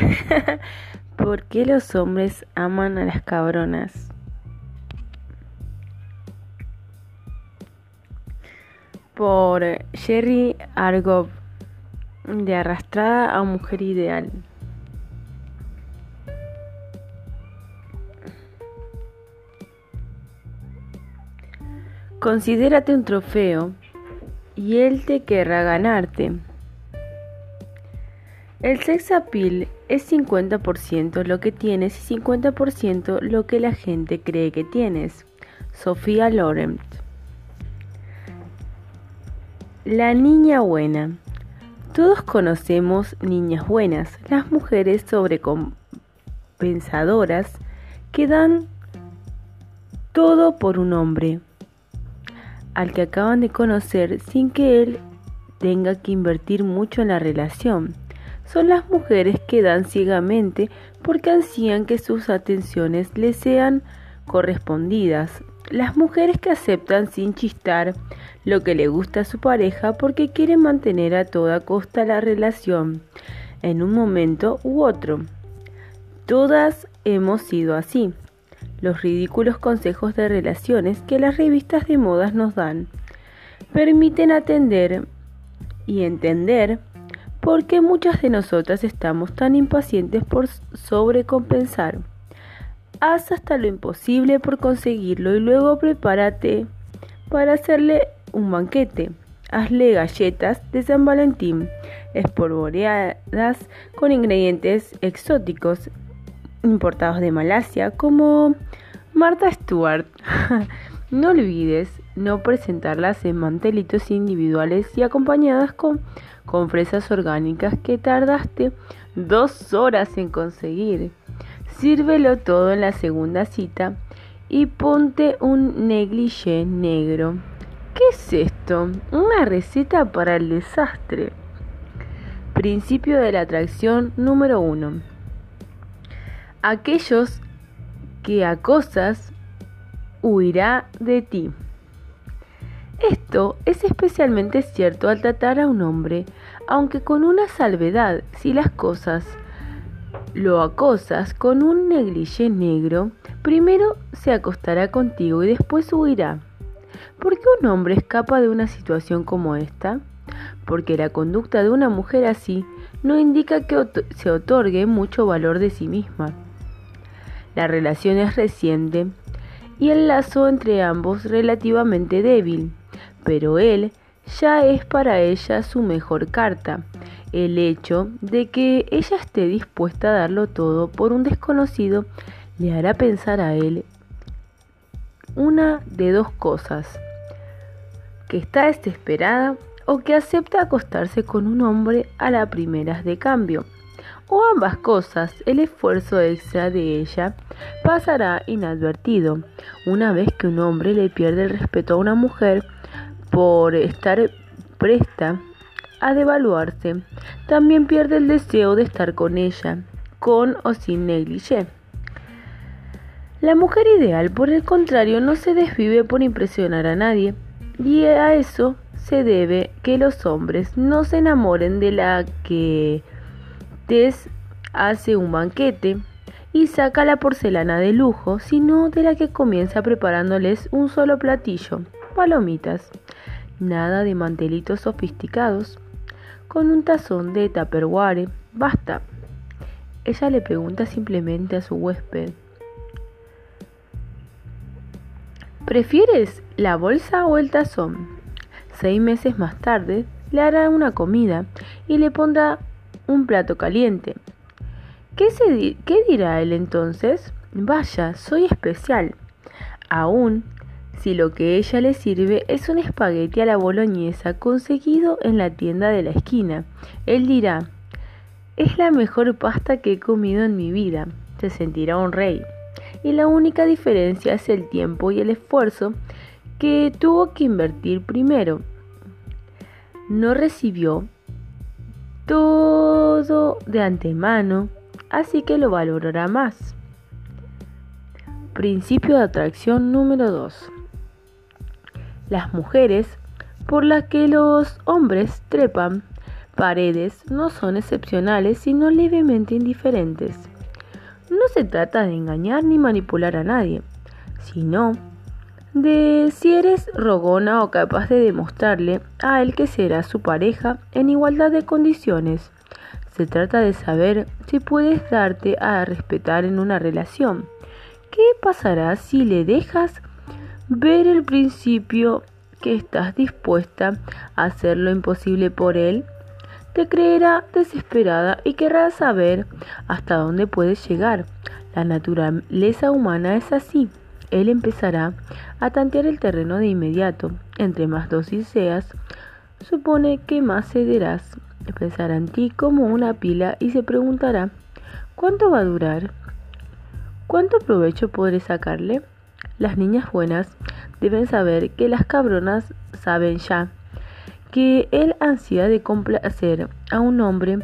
¿Por qué los hombres aman a las cabronas? Por Jerry Argov, de arrastrada a mujer ideal. Considérate un trofeo y él te querrá ganarte. El sex appeal es 50% lo que tienes y 50% lo que la gente cree que tienes. Sofía Loren. La niña buena. Todos conocemos niñas buenas, las mujeres sobrecompensadoras que dan todo por un hombre al que acaban de conocer sin que él tenga que invertir mucho en la relación son las mujeres que dan ciegamente porque ansían que sus atenciones les sean correspondidas. Las mujeres que aceptan sin chistar lo que le gusta a su pareja porque quieren mantener a toda costa la relación en un momento u otro. Todas hemos sido así. Los ridículos consejos de relaciones que las revistas de modas nos dan permiten atender y entender ¿Por qué muchas de nosotras estamos tan impacientes por sobrecompensar? Haz hasta lo imposible por conseguirlo y luego prepárate para hacerle un banquete. Hazle galletas de San Valentín, espolvoreadas con ingredientes exóticos importados de Malasia, como Martha Stewart. no olvides no presentarlas en mantelitos individuales y acompañadas con con fresas orgánicas que tardaste dos horas en conseguir. Sírvelo todo en la segunda cita y ponte un negligé negro. ¿Qué es esto? Una receta para el desastre. Principio de la atracción número uno. Aquellos que acosas huirá de ti. Esto es especialmente cierto al tratar a un hombre, aunque con una salvedad, si las cosas lo acosas con un negligé negro, primero se acostará contigo y después huirá. ¿Por qué un hombre escapa de una situación como esta? Porque la conducta de una mujer así no indica que se otorgue mucho valor de sí misma. La relación es reciente y el lazo entre ambos relativamente débil pero él ya es para ella su mejor carta. El hecho de que ella esté dispuesta a darlo todo por un desconocido le hará pensar a él una de dos cosas, que está desesperada o que acepta acostarse con un hombre a la primeras de cambio. O ambas cosas, el esfuerzo extra de ella pasará inadvertido. Una vez que un hombre le pierde el respeto a una mujer, por estar presta a devaluarse, también pierde el deseo de estar con ella, con o sin negligé. La mujer ideal, por el contrario, no se desvive por impresionar a nadie, y a eso se debe que los hombres no se enamoren de la que Tess hace un banquete y saca la porcelana de lujo, sino de la que comienza preparándoles un solo platillo, palomitas nada de mantelitos sofisticados. Con un tazón de tupperware, basta. Ella le pregunta simplemente a su huésped. ¿Prefieres la bolsa o el tazón? Seis meses más tarde, le hará una comida y le pondrá un plato caliente. ¿Qué, ¿Qué dirá él entonces? Vaya, soy especial. Aún si lo que ella le sirve es un espagueti a la boloñesa conseguido en la tienda de la esquina. Él dirá, es la mejor pasta que he comido en mi vida. Se sentirá un rey. Y la única diferencia es el tiempo y el esfuerzo que tuvo que invertir primero. No recibió todo de antemano, así que lo valorará más. Principio de atracción número 2 las mujeres por las que los hombres trepan paredes no son excepcionales, sino levemente indiferentes. No se trata de engañar ni manipular a nadie, sino de si eres rogona o capaz de demostrarle a él que será su pareja en igualdad de condiciones. Se trata de saber si puedes darte a respetar en una relación. ¿Qué pasará si le dejas ver el principio que estás dispuesta a hacer lo imposible por él? Te creerá desesperada y querrá saber hasta dónde puedes llegar. La naturaleza humana es así él empezará a tantear el terreno de inmediato. Entre más dócil seas, supone que más cederás. Pensará en ti como una pila y se preguntará, ¿cuánto va a durar? ¿Cuánto provecho podré sacarle? Las niñas buenas deben saber que las cabronas saben ya que el ansia de complacer a un hombre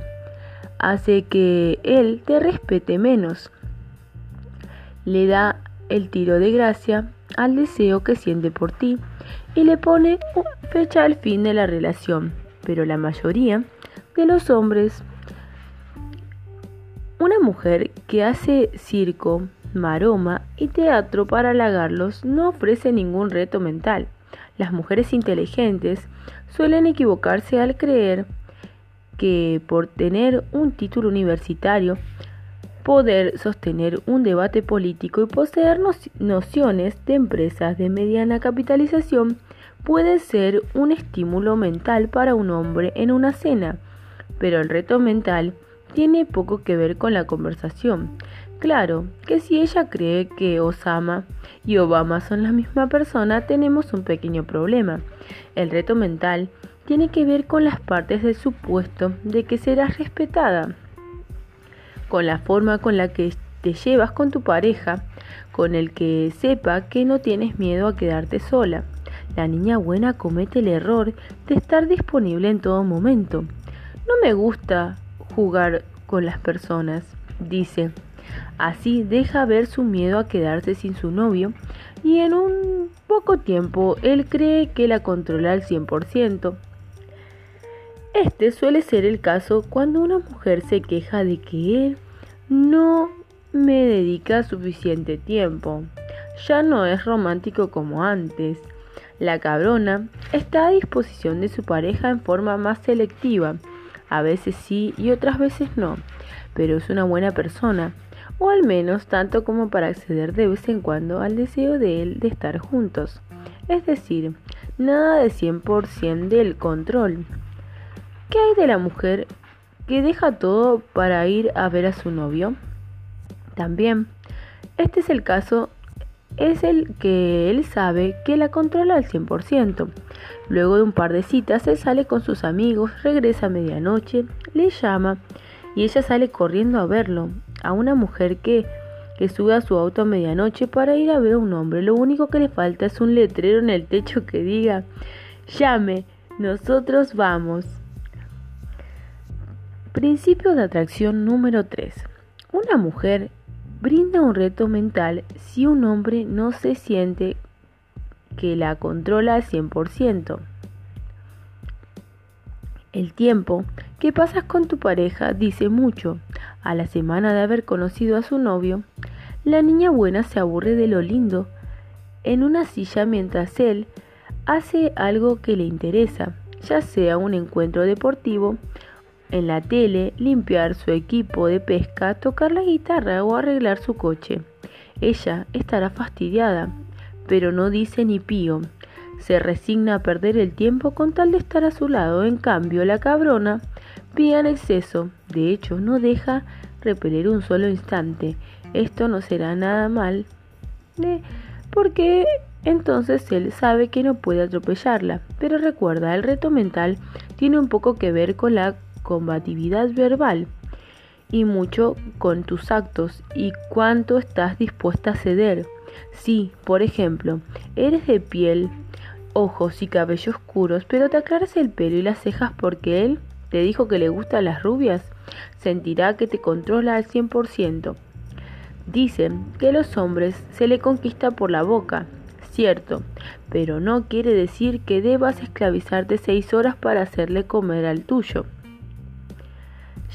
hace que él te respete menos. Le da el tiro de gracia al deseo que siente por ti y le pone fecha al fin de la relación. Pero la mayoría de los hombres, una mujer que hace circo, maroma y teatro para halagarlos no ofrece ningún reto mental. Las mujeres inteligentes suelen equivocarse al creer que por tener un título universitario poder sostener un debate político y poseer nociones de empresas de mediana capitalización puede ser un estímulo mental para un hombre en una cena, pero el reto mental tiene poco que ver con la conversación. Claro que si ella cree que Osama y Obama son la misma persona, tenemos un pequeño problema. El reto mental tiene que ver con las partes del supuesto de que serás respetada con la forma con la que te llevas con tu pareja, con el que sepa que no tienes miedo a quedarte sola. La niña buena comete el error de estar disponible en todo momento. No me gusta jugar con las personas, dice. Así deja ver su miedo a quedarse sin su novio y en un poco tiempo él cree que la controla al 100%. Este suele ser el caso cuando una mujer se queja de que él no me dedica suficiente tiempo. Ya no es romántico como antes. La cabrona está a disposición de su pareja en forma más selectiva. A veces sí y otras veces no, pero es una buena persona, o al menos tanto como para acceder de vez en cuando al deseo de él de estar juntos. Es decir, nada de 100% del control. ¿Qué hay de la mujer que deja todo para ir a ver a su novio? También, este es el caso, es el que él sabe que la controla al 100%. Luego de un par de citas, él sale con sus amigos, regresa a medianoche, le llama y ella sale corriendo a verlo, a una mujer que, que sube a su auto a medianoche para ir a ver a un hombre. Lo único que le falta es un letrero en el techo que diga, llame, nosotros vamos. Principio de atracción número 3. Una mujer brinda un reto mental si un hombre no se siente que la controla al 100%. El tiempo que pasas con tu pareja dice mucho. A la semana de haber conocido a su novio, la niña buena se aburre de lo lindo en una silla mientras él hace algo que le interesa, ya sea un encuentro deportivo, en la tele, limpiar su equipo de pesca, tocar la guitarra o arreglar su coche. Ella estará fastidiada, pero no dice ni pío. Se resigna a perder el tiempo con tal de estar a su lado. En cambio, la cabrona pía en exceso. De hecho, no deja repeler un solo instante. Esto no será nada mal, ¿eh? porque entonces él sabe que no puede atropellarla. Pero recuerda, el reto mental tiene un poco que ver con la combatividad verbal y mucho con tus actos y cuánto estás dispuesta a ceder. Si, por ejemplo, eres de piel, ojos y cabello oscuros, pero te aclaras el pelo y las cejas porque él te dijo que le gustan las rubias, sentirá que te controla al 100%. Dicen que los hombres se le conquista por la boca, cierto, pero no quiere decir que debas esclavizarte seis horas para hacerle comer al tuyo.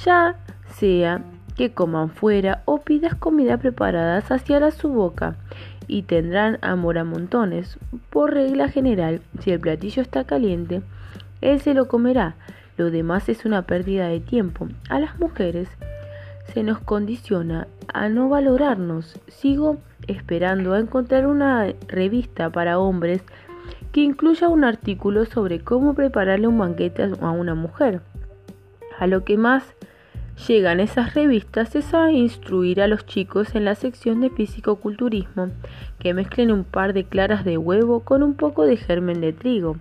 ya sea que coman fuera o pidas comida preparada saciará su boca y tendrán amor a montones. Por regla general, si el platillo está caliente, él se lo comerá. Lo demás es una pérdida de tiempo. A las mujeres se nos condiciona a no valorarnos. Sigo esperando a encontrar una revista para hombres que incluya un artículo sobre cómo prepararle un banquete a una mujer. A lo que más llegan esas revistas es a instruir a los chicos en la sección de físico-culturismo que mezclen un par de claras de huevo con un poco de germen de trigo.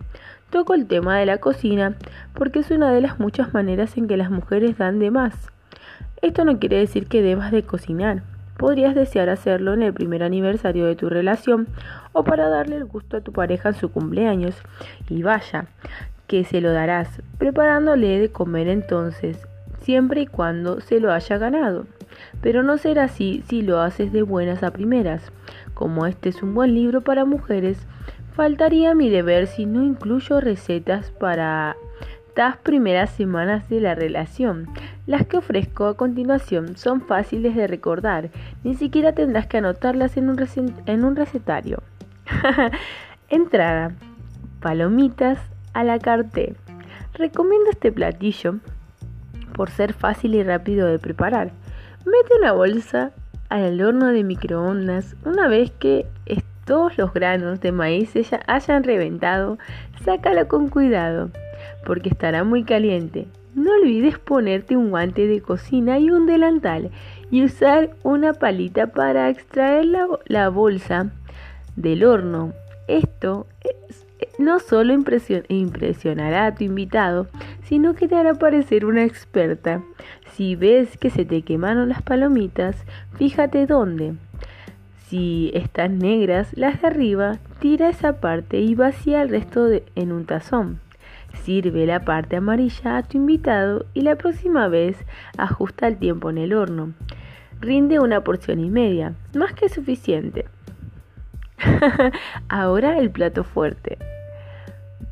Toco el tema de la cocina porque es una de las muchas maneras en que las mujeres dan de más. Esto no quiere decir que debas de cocinar. Podrías desear hacerlo en el primer aniversario de tu relación o para darle el gusto a tu pareja en su cumpleaños. Y vaya, que se lo darás, preparándole de comer entonces, siempre y cuando se lo haya ganado. Pero no será así si lo haces de buenas a primeras. Como este es un buen libro para mujeres, faltaría mi deber si no incluyo recetas para las primeras semanas de la relación. Las que ofrezco a continuación son fáciles de recordar, ni siquiera tendrás que anotarlas en un, recetario. Entrada. Palomitas a la carté. Recomiendo este platillo por ser fácil y rápido de preparar. Mete una bolsa al horno de microondas una vez que todos los granos de maíz se hayan reventado, sácalo con cuidado porque estará muy caliente. No olvides ponerte un guante de cocina y un delantal y usar una palita para extraer la, bolsa del horno. Esto no solo impresionará a tu invitado, sino que te hará parecer una experta. Si ves que se te quemaron las palomitas, fíjate dónde. Si están negras, las de arriba, tira esa parte y vacía el resto en un tazón. Sirve la parte amarilla a tu invitado y la próxima vez ajusta el tiempo en el horno. Rinde una porción y media, más que suficiente. Ahora el plato fuerte.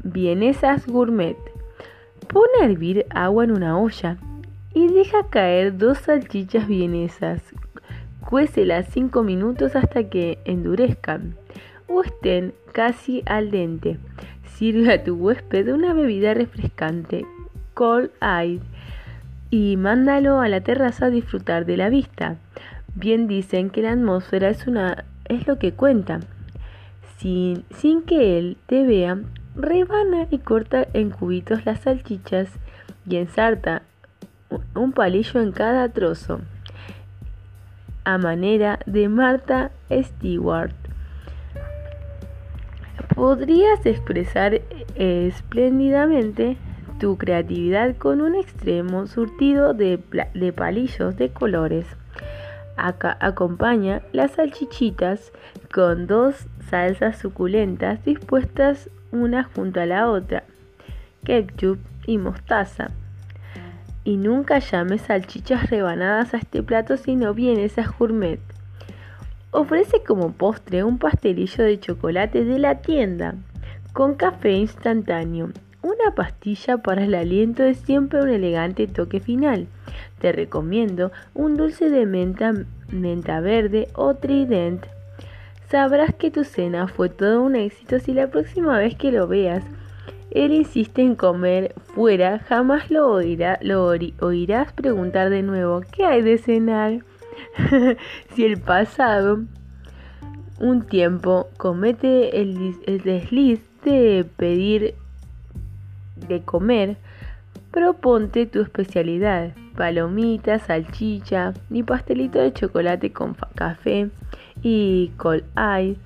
Vienesas gourmet. Pon a hervir agua en una olla y deja caer dos salchichas vienesas. Cuécelas 5 minutos hasta que endurezcan o estén casi al dente. Sirve a tu huésped una bebida refrescante, cold aid, y mándalo a la terraza a disfrutar de la vista. Bien dicen que la atmósfera es, una, es lo que cuenta. Sin, sin que él te vea, rebana y corta en cubitos las salchichas y ensarta un palillo en cada trozo, a manera de Martha Stewart. Podrías expresar espléndidamente tu creatividad con un extremo surtido de, palillos de colores. Acá acompaña las salchichitas con dos salsas suculentas dispuestas una junto a la otra, ketchup y mostaza. Y nunca llames salchichas rebanadas a este plato sino esas gourmet. Ofrece como postre un pastelillo de chocolate de la tienda, con café instantáneo. Una pastilla para el aliento es siempre un elegante toque final. Te recomiendo un dulce de menta, menta verde o trident. Sabrás que tu cena fue todo un éxito si la próxima vez que lo veas él insiste en comer fuera, jamás lo, oirá, lo oirás preguntar de nuevo, ¿qué hay de cenar? si el pasado un tiempo comete el, desliz de pedir de comer, proponte tu especialidad, palomita, salchicha y pastelito de chocolate con café y col ice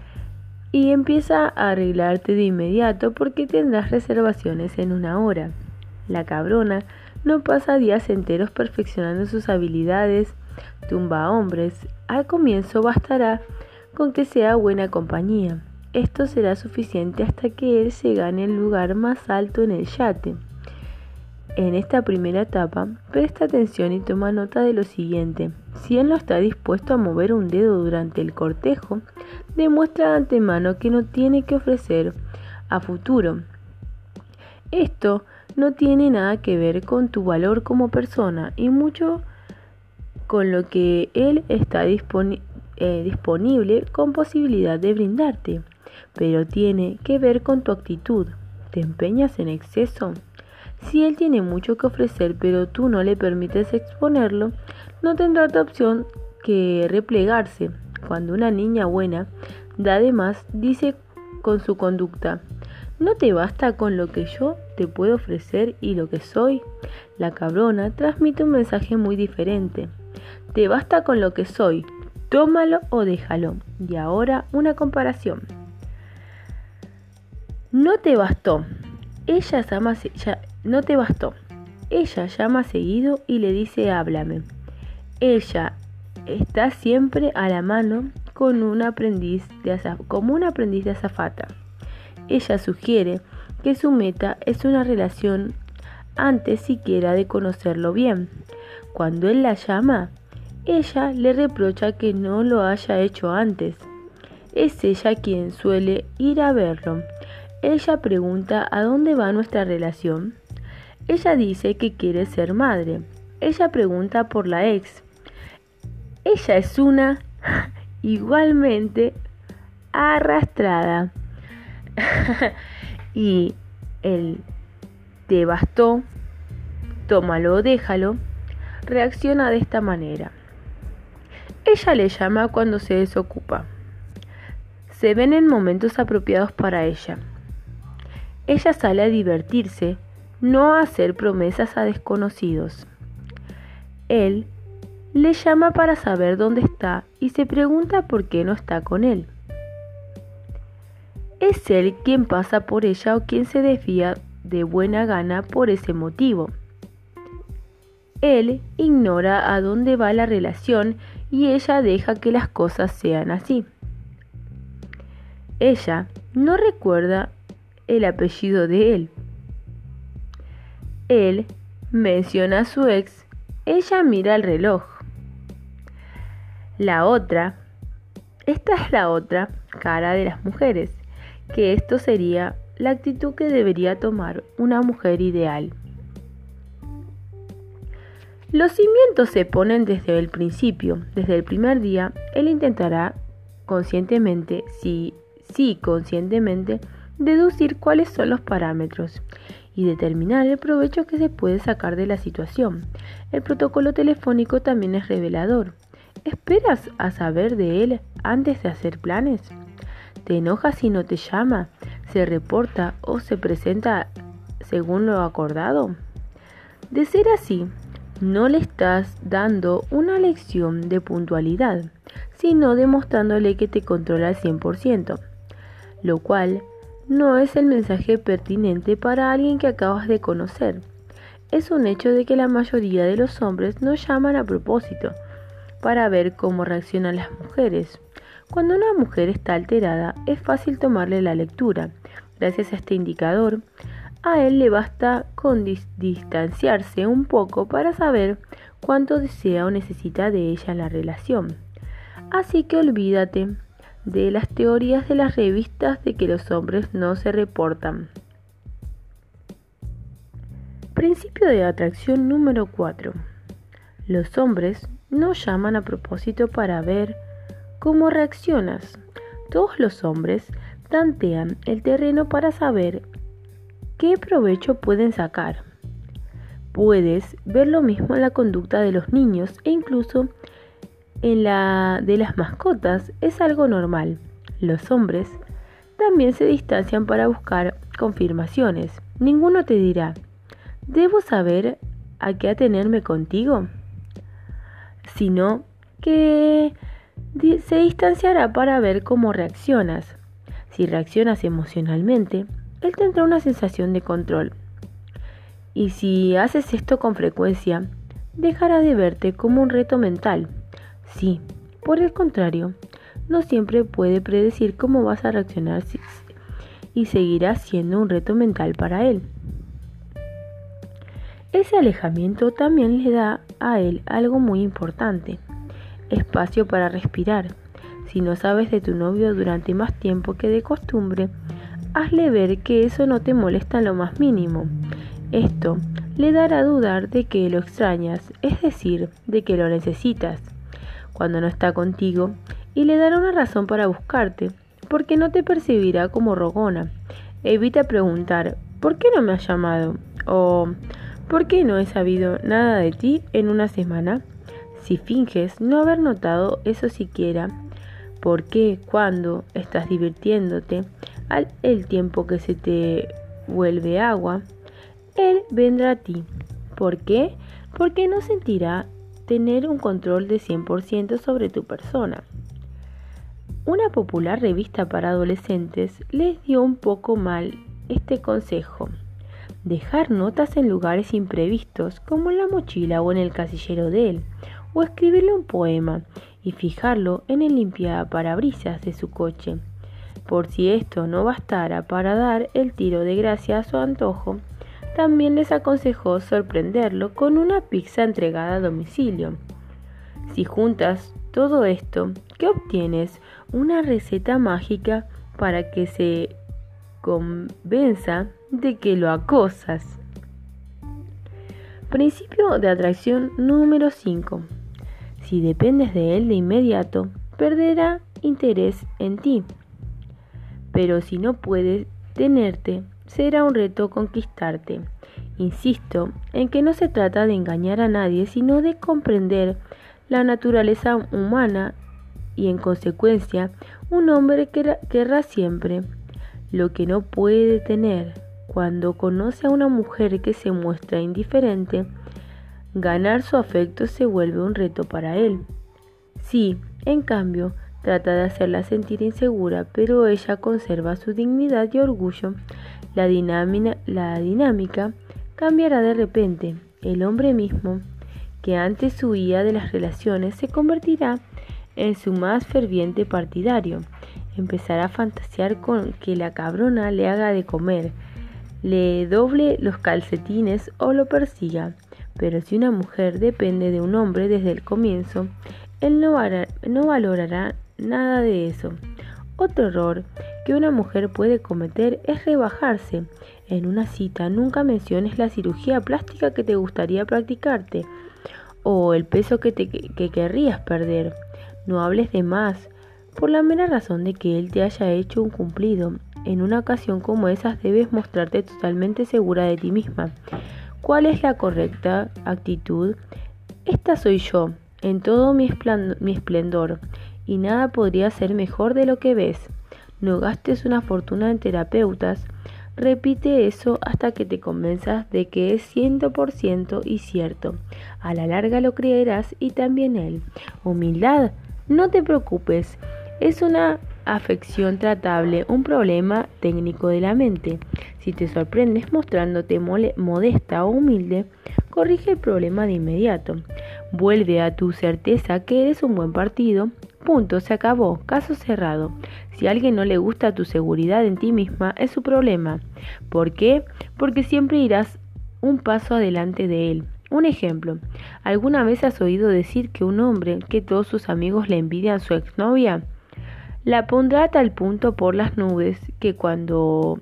y empieza a arreglarte de inmediato porque tendrás reservaciones en una hora. La cabrona no pasa días enteros perfeccionando sus habilidades tumba hombres, al comienzo bastará con que sea buena compañía. Esto será suficiente hasta que él se gane el lugar más alto en el yate. En esta primera etapa, presta atención y toma nota de lo siguiente. Si él no está dispuesto a mover un dedo durante el cortejo, demuestra de antemano que no tiene que ofrecer a futuro. Esto no tiene nada que ver con tu valor como persona y mucho con lo que él está eh, disponible con posibilidad de brindarte, pero tiene que ver con tu actitud. ¿Te empeñas en exceso? Si él tiene mucho que ofrecer pero tú no le permites exponerlo, no tendrá otra opción que replegarse. Cuando una niña buena da de más, dice con su conducta, ¿no te basta con lo que yo te puedo ofrecer y lo que soy? La cabrona transmite un mensaje muy diferente. Te basta con lo que soy, tómalo o déjalo. Y ahora una comparación. No te bastó. Ella llama, no te bastó. Ella llama seguido y le dice háblame. Ella está siempre a la mano con un aprendiz de como un aprendiz de azafata. Ella sugiere que su meta es una relación antes siquiera de conocerlo bien. Cuando él la llama, ella le reprocha que no lo haya hecho antes. Es ella quien suele ir a verlo. Ella pregunta a dónde va nuestra relación. Ella dice que quiere ser madre. Ella pregunta por la ex. Ella es una igualmente arrastrada. y él te bastó, tómalo, déjalo, reacciona de esta manera. Ella le llama cuando se desocupa. Se ven en momentos apropiados para ella. Ella sale a divertirse, no hacer promesas a desconocidos. Él le llama para saber dónde está y se pregunta por qué no está con él. Es él quien pasa por ella o quien se desvía de buena gana por ese motivo. Él ignora a dónde va la relación y ella deja que las cosas sean así. Ella no recuerda el apellido de él. Él menciona a su ex, ella mira el reloj. La otra, esta es la otra cara de las mujeres, que esto sería la actitud que debería tomar una mujer ideal. Los cimientos se ponen desde el principio, desde el primer día, él intentará conscientemente, sí, sí conscientemente, deducir cuáles son los parámetros y determinar el provecho que se puede sacar de la situación. El protocolo telefónico también es revelador. ¿Esperas a saber de él antes de hacer planes? ¿Te enojas si no te llama, se reporta o se presenta según lo acordado? De ser así, no le estás dando una lección de puntualidad, sino demostrándole que te controla al 100%, lo cual no es el mensaje pertinente para alguien que acabas de conocer. Es un hecho de que la mayoría de los hombres no llaman a propósito para ver cómo reaccionan las mujeres. Cuando una mujer está alterada, es fácil tomarle la lectura. Gracias a este indicador, a él le basta con distanciarse un poco para saber cuánto desea o necesita de ella en la relación. Así que olvídate de las teorías de las revistas de que los hombres no se reportan. Principio de atracción número 4. Los hombres no llaman a propósito para ver cómo reaccionas. Todos los hombres tantean el terreno para saber ¿qué provecho pueden sacar? Puedes ver lo mismo en la conducta de los niños e incluso en la de las mascotas. Es algo normal. Los hombres también se distancian para buscar confirmaciones. Ninguno te dirá, ¿debo saber a qué atenerme contigo? Sino que se distanciará para ver cómo reaccionas. Si reaccionas emocionalmente, él tendrá una sensación de control. Y si haces esto con frecuencia, dejará de verte como un reto mental. Sí, por el contrario, no siempre puede predecir cómo vas a reaccionar y seguirá siendo un reto mental para él. Ese alejamiento también le da a él algo muy importante, espacio para respirar. Si no sabes de tu novio durante más tiempo que de costumbre, hazle ver que eso no te molesta en lo más mínimo. Esto le dará a dudar de que lo extrañas, es decir, de que lo necesitas cuando no está contigo, y le dará una razón para buscarte, porque no te percibirá como rogona. Evita preguntar ¿por qué no me has llamado? o ¿por qué no he sabido nada de ti en una semana? Si finges no haber notado eso siquiera, ¿por qué cuando estás divirtiéndote al el tiempo que se te vuelve agua, él vendrá a ti? ¿Por qué? Porque no sentirá tener un control de 100% sobre tu persona. Una popular revista para adolescentes les dio un poco mal este consejo. Dejar notas en lugares imprevistos, como en la mochila o en el casillero de él, o escribirle un poema y fijarlo en el limpiaparabrisas de su coche. Por si esto no bastara para dar el tiro de gracia a su antojo, también les aconsejó sorprenderlo con una pizza entregada a domicilio. Si juntas todo esto, ¿qué obtienes? Una receta mágica para que se convenza de que lo acosas. Principio de atracción número 5. Si dependes de él de inmediato, perderá interés en ti. Pero si no puede tenerte, será un reto conquistarte. Insisto en que no se trata de engañar a nadie, sino de comprender la naturaleza humana y en consecuencia un hombre querrá siempre lo que no puede tener. Cuando conoce a una mujer que se muestra indiferente, ganar su afecto se vuelve un reto para él. Si, en cambio, trata de hacerla sentir insegura, pero ella conserva su dignidad y orgullo, la, dinámica cambiará de repente. El hombre mismo, que antes huía de las relaciones, se convertirá en su más ferviente partidario. Empezará a fantasear con que la cabrona le haga de comer, le doble los calcetines o lo persiga. Pero si una mujer depende de un hombre desde el comienzo, él no, no valorará nada de eso. Otro error que una mujer puede cometer es rebajarse. En una cita nunca menciones la cirugía plástica que te gustaría practicarte o el peso que, te, que querrías perder. No hables de más, por la mera razón de que él te haya hecho un cumplido. En una ocasión como esas debes mostrarte totalmente segura de ti misma. ¿Cuál es la correcta actitud? Esta soy yo, en todo mi esplendor, y nada podría ser mejor de lo que ves. No gastes una fortuna en terapeutas. Repite eso hasta que te convenzas de que es ciento por ciento y cierto. A la larga lo creerás y también él. Humildad, no te preocupes. Es una afección tratable, un problema técnico de la mente. Si te sorprendes mostrándote modesta o humilde, corrige el problema de inmediato. Vuelve a tu certeza que eres un buen partido Punto, se acabó, caso cerrado. Si a alguien no le gusta tu seguridad en ti misma, es su problema. ¿Por qué? Porque siempre irás un paso adelante de él. Un ejemplo, ¿alguna vez has oído decir que un hombre que todos sus amigos le envidian su exnovia? La pondrá a tal punto por las nubes que cuando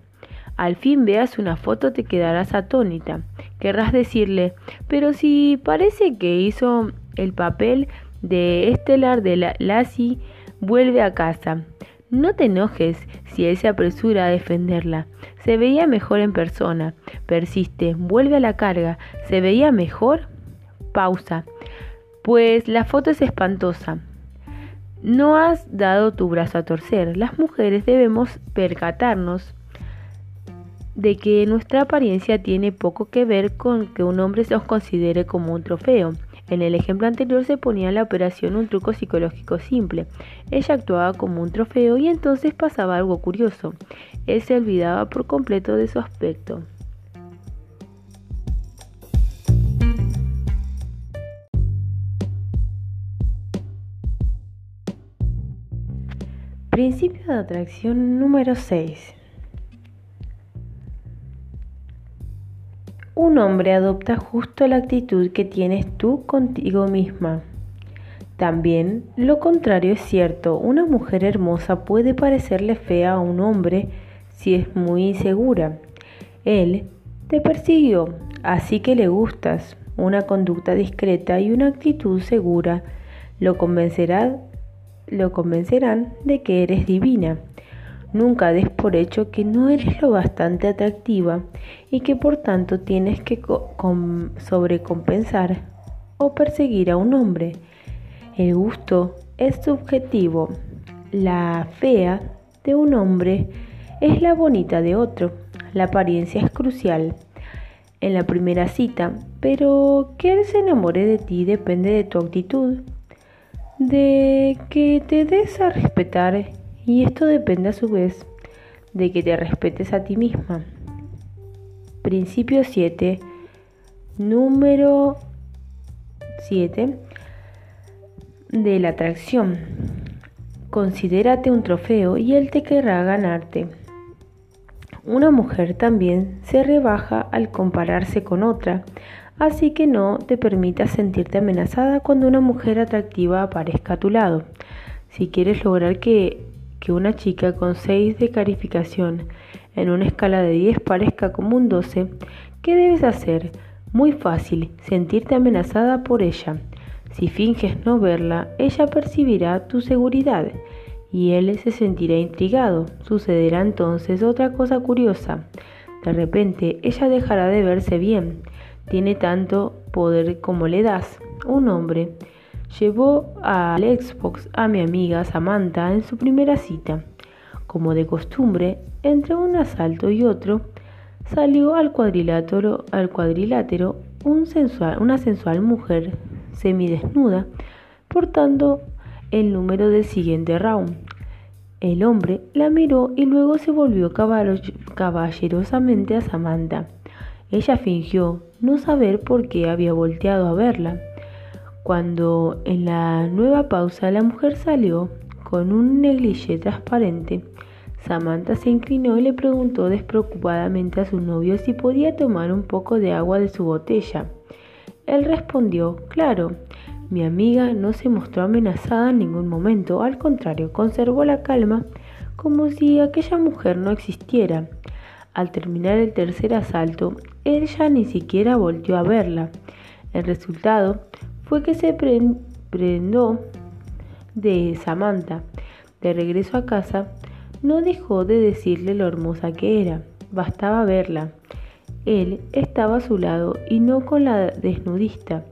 al fin veas una foto te quedarás atónita. Querrás decirle, pero si parece que hizo el papel de Estelar de la Lassie vuelve a casa. No te enojes si él se apresura a defenderla. Se veía mejor en persona. Persiste, vuelve a la carga. ¿Se veía mejor? Pausa. Pues la foto es espantosa. No has dado tu brazo a torcer. Las mujeres debemos percatarnos de que nuestra apariencia tiene poco que ver con que un hombre se nos considere como un trofeo. En el ejemplo anterior se ponía en la operación un truco psicológico simple. Ella actuaba como un trofeo y entonces pasaba algo curioso. Él se olvidaba por completo de su aspecto. Principio de atracción número 6. Un hombre adopta justo la actitud que tienes tú contigo misma. También lo contrario es cierto, una mujer hermosa puede parecerle fea a un hombre si es muy insegura. Él Te persiguió, así que le gustas. Una conducta discreta y una actitud segura lo, convencerá, lo convencerán de que eres divina. Nunca des por hecho que no eres lo bastante atractiva y que por tanto tienes que sobrecompensar o perseguir a un hombre. El gusto es subjetivo. La fea de un hombre es la bonita de otro. La apariencia es crucial en la primera cita, pero que él se enamore de ti depende de tu actitud, de que te des a respetar y esto depende a su vez de que te respetes a ti misma. Principio 7, número 7 de la atracción. Considérate un trofeo y él te querrá ganarte. Una mujer también se rebaja al compararse con otra, así que no te permitas sentirte amenazada cuando una mujer atractiva aparezca a tu lado. Si quieres lograr que, que una chica con 6 de calificación en una escala de 10 parezca como un 12, ¿qué debes hacer? Muy fácil, sentirte amenazada por ella. Si finges no verla, ella percibirá tu seguridad y él se sentirá intrigado. Sucederá entonces otra cosa curiosa. De repente ella dejará de verse bien. Tiene tanto poder como le das. Un hombre llevó al Xbox a mi amiga Samantha en su primera cita. Como de costumbre, entre un asalto y otro, salió al cuadrilátero, un sensual, una sensual mujer semidesnuda portando el número del siguiente round. El hombre la miró y luego se volvió caballerosamente a Samantha. Ella fingió no saber por qué había volteado a verla. Cuando en la nueva pausa la mujer salió con un negligé transparente, Samantha se inclinó y le preguntó despreocupadamente a su novio si podía tomar un poco de agua de su botella. Él respondió, claro, mi amiga no se mostró amenazada en ningún momento, al contrario, conservó la calma como si aquella mujer no existiera. Al terminar el tercer asalto, ella ni siquiera volvió a verla. El resultado fue que se prendó de Samantha. De regreso a casa, no dejó de decirle lo hermosa que era. Bastaba verla. Él estaba a su lado y no con la desnudista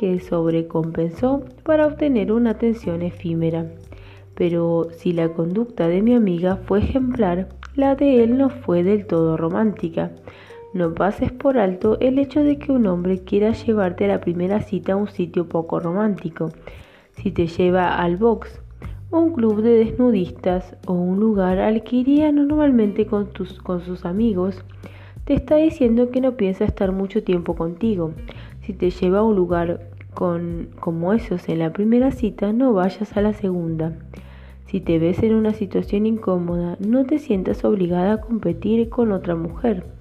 que sobrecompensó para obtener una atención efímera. Pero si la conducta de mi amiga fue ejemplar, la de él no fue del todo romántica. No pases por alto el hecho de que un hombre quiera llevarte a la primera cita a un sitio poco romántico. Si te lleva al box, un club de desnudistas o un lugar al que iría normalmente con, tus, con sus amigos, te está diciendo que no piensa estar mucho tiempo contigo. Si te lleva a un lugar con, como esos en la primera cita, no vayas a la segunda. Si te ves en una situación incómoda, no te sientas obligada a competir con otra mujer.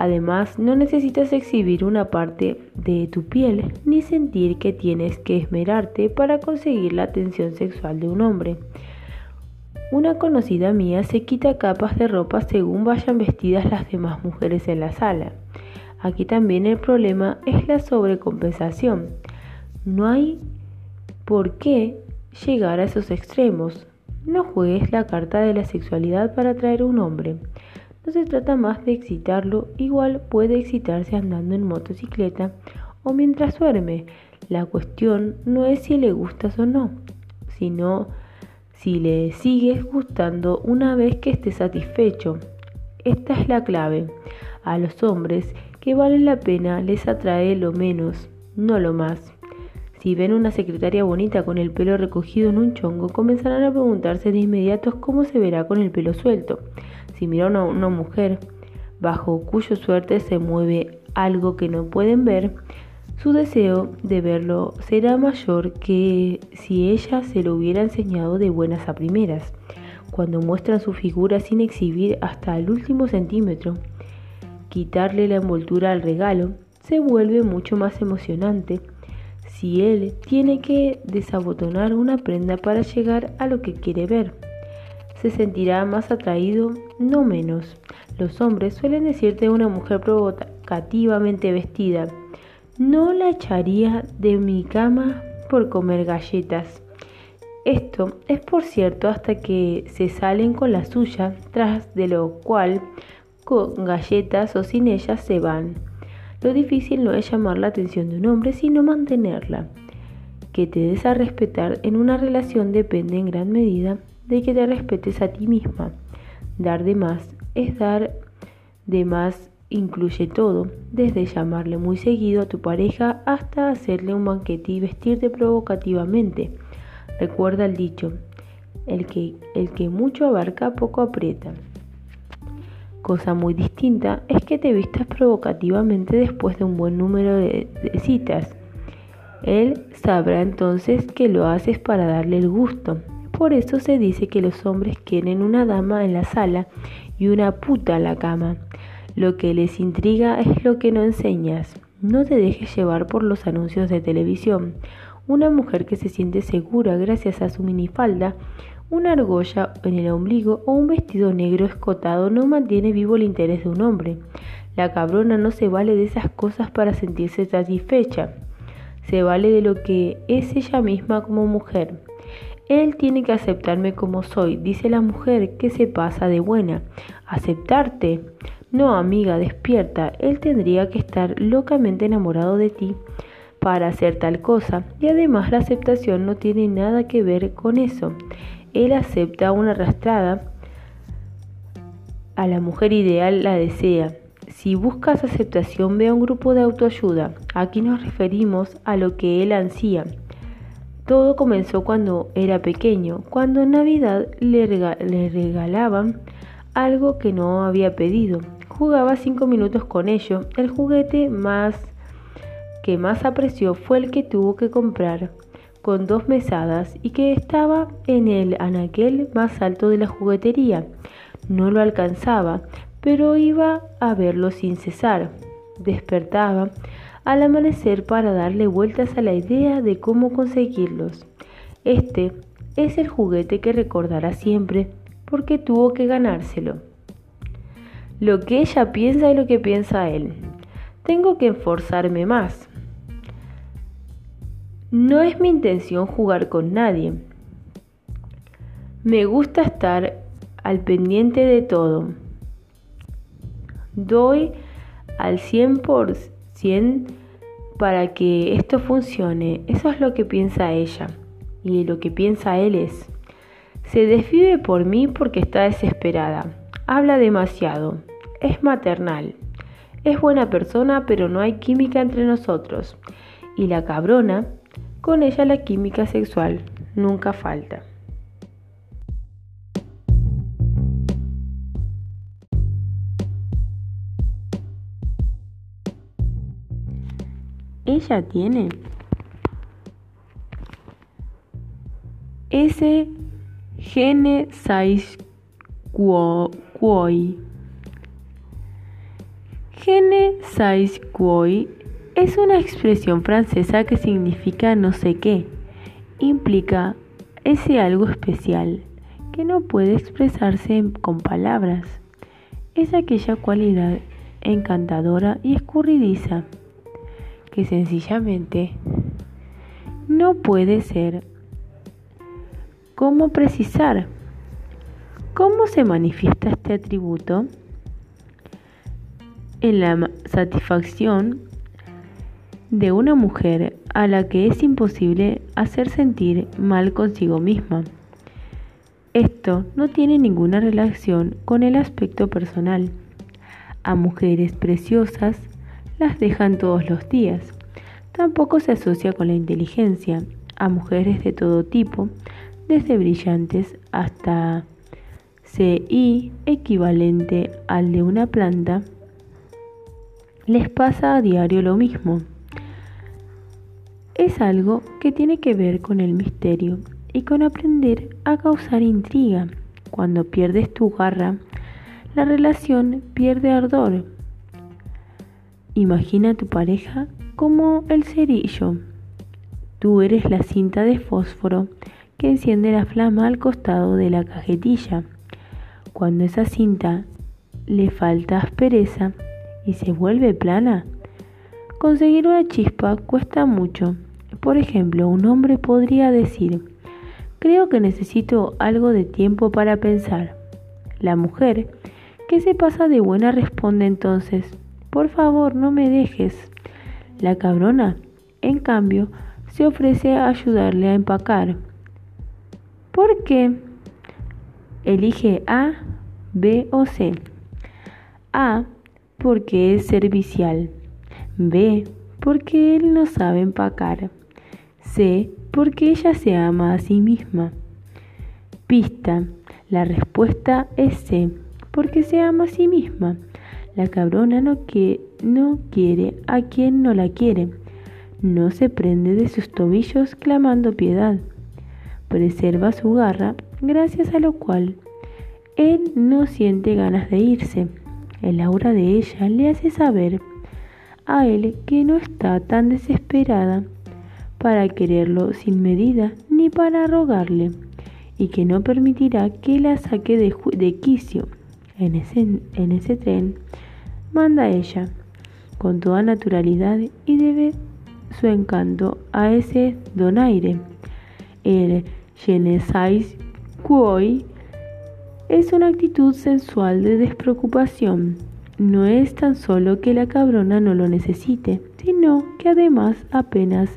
Además, no necesitas exhibir una parte de tu piel ni sentir que tienes que esmerarte para conseguir la atención sexual de un hombre. Una conocida mía se quita capas de ropa según vayan vestidas las demás mujeres en la sala. Aquí también el problema es la sobrecompensación. No hay por qué llegar a esos extremos. No juegues la carta de la sexualidad para atraer a un hombre. No se trata más de excitarlo, igual puede excitarse andando en motocicleta o mientras duerme. La cuestión no es si le gustas o no, sino si le sigues gustando una vez que esté satisfecho. Esta es la clave. A los hombres que vale la pena les atrae lo menos, no lo más. Si ven una secretaria bonita con el pelo recogido en un chongo, comenzarán a preguntarse de inmediato cómo se verá con el pelo suelto. Si miran a una mujer bajo cuyo suerte se mueve algo que no pueden ver, su deseo de verlo será mayor que si ella se lo hubiera enseñado de buenas a primeras, cuando muestran su figura sin exhibir hasta el último centímetro quitarle la envoltura al regalo se vuelve mucho más emocionante si él tiene que desabotonar una prenda para llegar a lo que quiere ver. Se sentirá más atraído, no menos. Los hombres suelen decirte una mujer provocativamente vestida, no la echaría de mi cama por comer galletas. Esto es por cierto hasta que se salen con la suya, tras de lo cual con galletas o sin ellas se van. Lo difícil no es llamar la atención de un hombre, sino mantenerla. Que te des a respetar en una relación depende en gran medida de que te respetes a ti misma. Dar de más es dar de más incluye todo, desde llamarle muy seguido a tu pareja hasta hacerle un banquete y vestirte provocativamente. Recuerda el dicho, el que, mucho abarca poco aprieta. Cosa muy distinta es que te vistas provocativamente después de un buen número de citas. Él sabrá entonces que lo haces para darle el gusto. Por eso se dice que los hombres quieren una dama en la sala y una puta en la cama. Lo que les intriga es lo que no enseñas. No te dejes llevar por los anuncios de televisión. Una mujer que se siente segura gracias a su minifalda una argolla en el ombligo o un vestido negro escotado no mantiene vivo el interés de un hombre. La cabrona no se vale de esas cosas para sentirse satisfecha. Se vale de lo que es ella misma como mujer. Él tiene que aceptarme como soy, dice la mujer que se pasa de buena. ¿Aceptarte? No, amiga, despierta. Él tendría que estar locamente enamorado de ti para hacer tal cosa. Y además la aceptación no tiene nada que ver con eso él acepta una arrastrada, a la mujer ideal la desea. Si buscas aceptación, ve a un grupo de autoayuda. Aquí nos referimos a lo que él ansía. Todo comenzó cuando era pequeño, cuando en Navidad le, le regalaban algo que no había pedido. Jugaba cinco minutos con ello. El juguete más que más apreció fue el que tuvo que comprar con dos mesadas y que estaba en el anaquel más alto de la juguetería. No lo alcanzaba, pero iba a verlo sin cesar. Despertaba al amanecer para darle vueltas a la idea de cómo conseguirlos. Este es el juguete que recordará siempre porque tuvo que ganárselo. Lo que ella piensa y lo que piensa él. Tengo que esforzarme más. No es mi intención jugar con nadie. Me gusta estar al pendiente de todo. Doy al 100% para que esto funcione. Eso es lo que piensa ella. Y lo que piensa él es, se desvive por mí porque está desesperada. Habla demasiado. Es maternal. Es buena persona, pero no hay química entre nosotros. Y la cabrona con ella la química sexual nunca falta. Ella tiene ese gene 6 quoi. Gene 6 quoi es una expresión francesa que significa no sé qué. Implica ese algo especial que no puede expresarse con palabras. Es aquella cualidad encantadora y escurridiza que sencillamente no puede ser. ¿Cómo precisar? ¿Cómo se manifiesta este atributo? En la satisfacción de una mujer a la que es imposible hacer sentir mal consigo misma. Esto no tiene ninguna relación con el aspecto personal. A mujeres preciosas las dejan todos los días. Tampoco se asocia con la inteligencia. A mujeres de todo tipo, desde brillantes hasta CI equivalente al de una planta, les pasa a diario lo mismo es algo que tiene que ver con el misterio y con aprender a causar intriga. Cuando pierdes tu garra, la relación pierde ardor. Imagina a tu pareja como el cerillo. Tú eres la cinta de fósforo que enciende la flama al costado de la cajetilla. Cuando esa cinta le falta aspereza y se vuelve plana, conseguir una chispa cuesta mucho. Por ejemplo, un hombre podría decir, creo que necesito algo de tiempo para pensar. La mujer, que se pasa de buena, responde entonces, por favor, no me dejes. La cabrona, en cambio, se ofrece a ayudarle a empacar. ¿Por qué? Elige A, B o C. A, porque es servicial. B, porque él no sabe empacar. C, porque ella se ama a sí misma. Pista, la respuesta es C, porque se ama a sí misma. La cabrona no, que, no quiere a quien no la quiere. No se prende de sus tobillos clamando piedad. Preserva su garra, gracias a lo cual él no siente ganas de irse. El aura de ella le hace saber a él que no está tan desesperada para quererlo sin medida ni para rogarle y que no permitirá que la saque de, quicio. En ese, en ese tren manda ella con toda naturalidad y debe su encanto a ese donaire. El je ne sais quoi es una actitud sensual de despreocupación. No es tan solo que la cabrona no lo necesite, sino que además apenas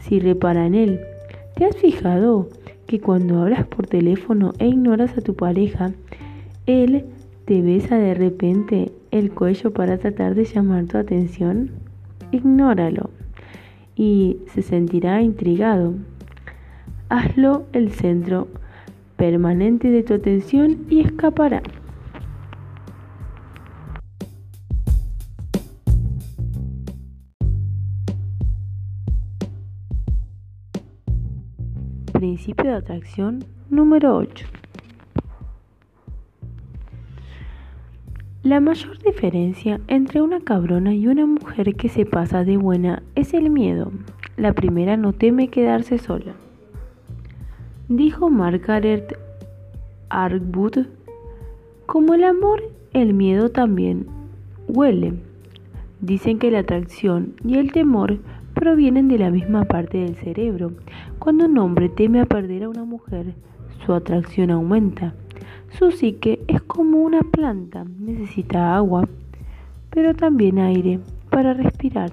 si repara en él. ¿Te has fijado que cuando hablas por teléfono e ignoras a tu pareja, él te besa de repente el cuello para tratar de llamar tu atención? Ignóralo y se sentirá intrigado. Hazlo el centro permanente de tu atención y escapará. Principio de atracción número 8. La mayor diferencia entre una cabrona y una mujer que se pasa de buena es el miedo. La primera no teme quedarse sola. Dijo Margaret Atwood, como el amor, el miedo también huele. Dicen que la atracción y el temor provienen de la misma parte del cerebro. Cuando un hombre teme a perder a una mujer, su atracción aumenta. Su psique es como una planta, necesita agua, pero también aire para respirar.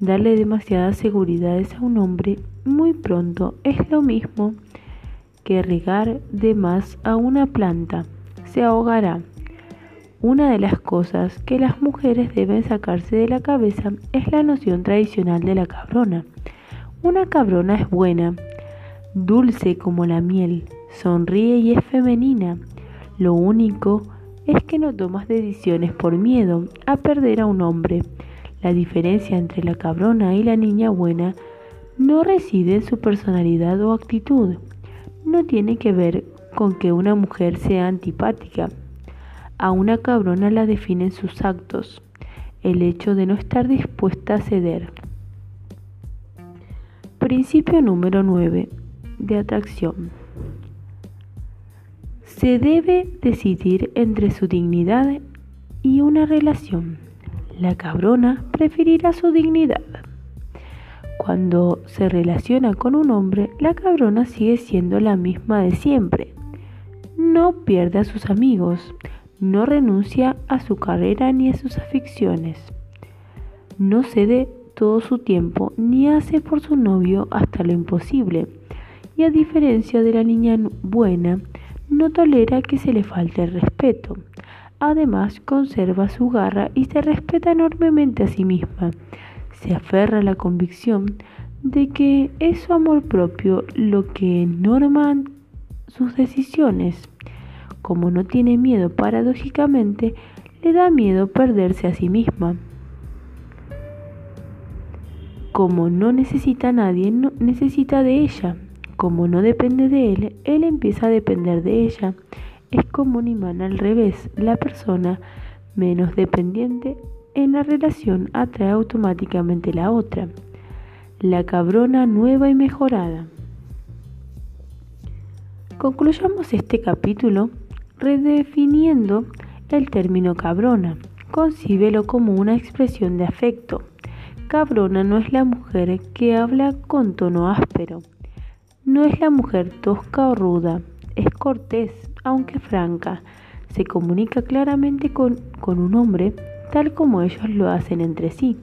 Darle demasiadas seguridades a un hombre muy pronto es lo mismo que regar de más a una planta. Se ahogará. Una de las cosas que las mujeres deben sacarse de la cabeza es la noción tradicional de la cabrona. Una cabrona es buena, dulce como la miel, sonríe y es femenina. Lo único es que no tomas decisiones por miedo a perder a un hombre. La diferencia entre la cabrona y la niña buena no reside en su personalidad o actitud. No tiene que ver con que una mujer sea antipática. A una cabrona la definen sus actos, el hecho de no estar dispuesta a ceder. Principio número 9 de atracción. Se debe decidir entre su dignidad y una relación. La cabrona preferirá su dignidad. Cuando se relaciona con un hombre, la cabrona sigue siendo la misma de siempre. No pierde a sus amigos, no renuncia a su carrera ni a sus aficiones. No cede todo su tiempo ni hace por su novio hasta lo imposible. Y a diferencia de la niña buena, no tolera que se le falte el respeto. Además, conserva su garra y se respeta enormemente a sí misma. Se aferra a la convicción de que es su amor propio lo que norma sus decisiones. Como no tiene miedo paradójicamente, le da miedo perderse a sí misma. Como no necesita a nadie, no necesita de ella. Como no depende de él, él empieza a depender de ella. Es como un imán al revés. La persona menos dependiente en la relación atrae automáticamente la otra. La cabrona nueva y mejorada. Concluyamos este capítulo redefiniendo el término cabrona. Concíbelo como una expresión de afecto. Cabrona no es la mujer que habla con tono áspero. No es la mujer tosca o ruda. Es cortés, aunque franca. Se comunica claramente con, con un hombre, tal como ellos lo hacen entre sí.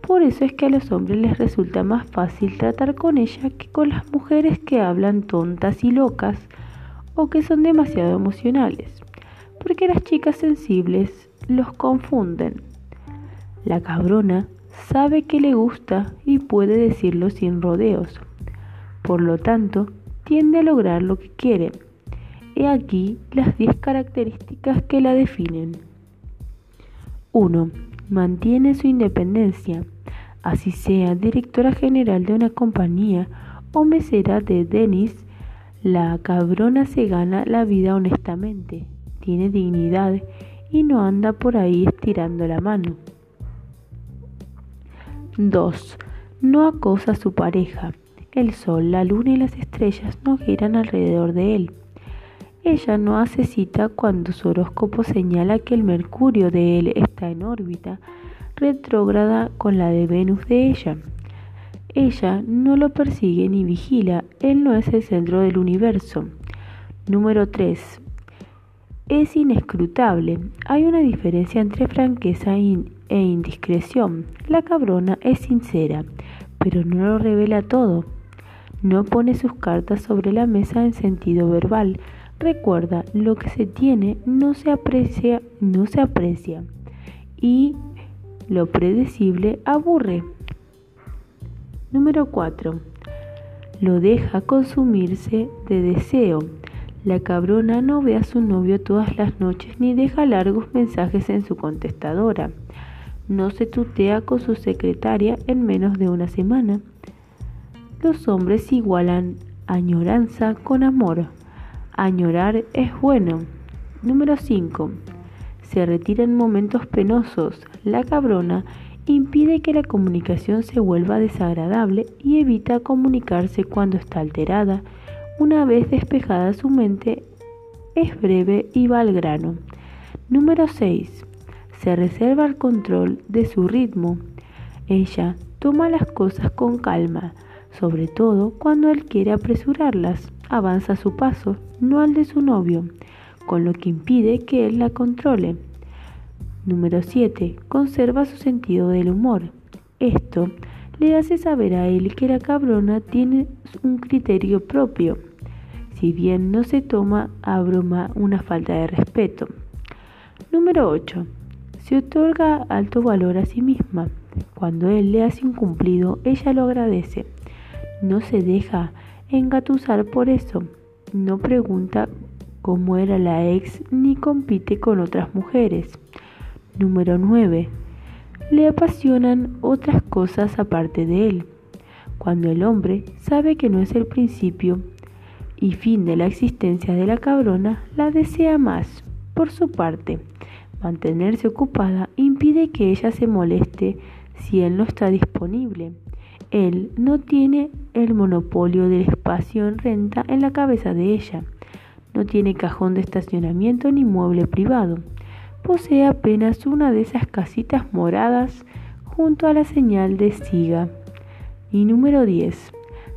Por eso es que a los hombres les resulta más fácil tratar con ella que con las mujeres que hablan tontas y locas o que son demasiado emocionales, porque las chicas sensibles los confunden. La cabrona sabe que le gusta y puede decirlo sin rodeos. Por lo tanto, tiende a lograr lo que quiere. He aquí las 10 características que la definen. 1. Mantiene su independencia, así sea directora general de una compañía o mesera de Denis, la cabrona se gana la vida honestamente, tiene dignidad y no anda por ahí estirando la mano. 2. No acosa a su pareja. El sol, la luna y las estrellas no giran alrededor de él. Ella no hace cita cuando su horóscopo señala que el Mercurio de él está en órbita retrógrada con la de Venus de ella. Ella no lo persigue ni vigila, él no es el centro del universo. Número 3. Es inescrutable. Hay una diferencia entre franqueza e indiscreción. La cabrona es sincera, pero no lo revela todo. No pone sus cartas sobre la mesa en sentido verbal. Recuerda, lo que se tiene no se aprecia. Y lo predecible aburre. Número 4. Lo deja consumirse de deseo. La cabrona no ve a su novio todas las noches ni deja largos mensajes en su contestadora. No se tutea con su secretaria en menos de una semana. Los hombres igualan añoranza con amor. Añorar es bueno. Número 5. Se retira en momentos penosos. La cabrona impide que la comunicación se vuelva desagradable y evita comunicarse cuando está alterada. Una vez despejada su mente, es breve y va al grano. Número 6. Se reserva el control de su ritmo. Ella toma las cosas con calma, sobre todo cuando él quiere apresurarlas. Avanza su paso, no al de su novio, con lo que impide que él la controle. Número 7. Conserva su sentido del humor. Esto le hace saber a él que la cabrona tiene un criterio propio, si bien no se toma a broma una falta de respeto. Número 8. Se otorga alto valor a sí misma. Cuando él le hace incumplido, ella lo agradece. No se deja engatusar por eso. No pregunta cómo era la ex ni compite con otras mujeres. Número 9. Le apasionan otras cosas aparte de él. Cuando el hombre sabe que no es el principio y fin de la existencia de la cabrona, la desea más. Por su parte, mantenerse ocupada impide que ella se moleste si él no está disponible. Él no tiene el monopolio del espacio en renta en la cabeza de ella. No tiene cajón de estacionamiento ni mueble privado posee apenas una de esas casitas moradas junto a la señal de siga. Y número 10.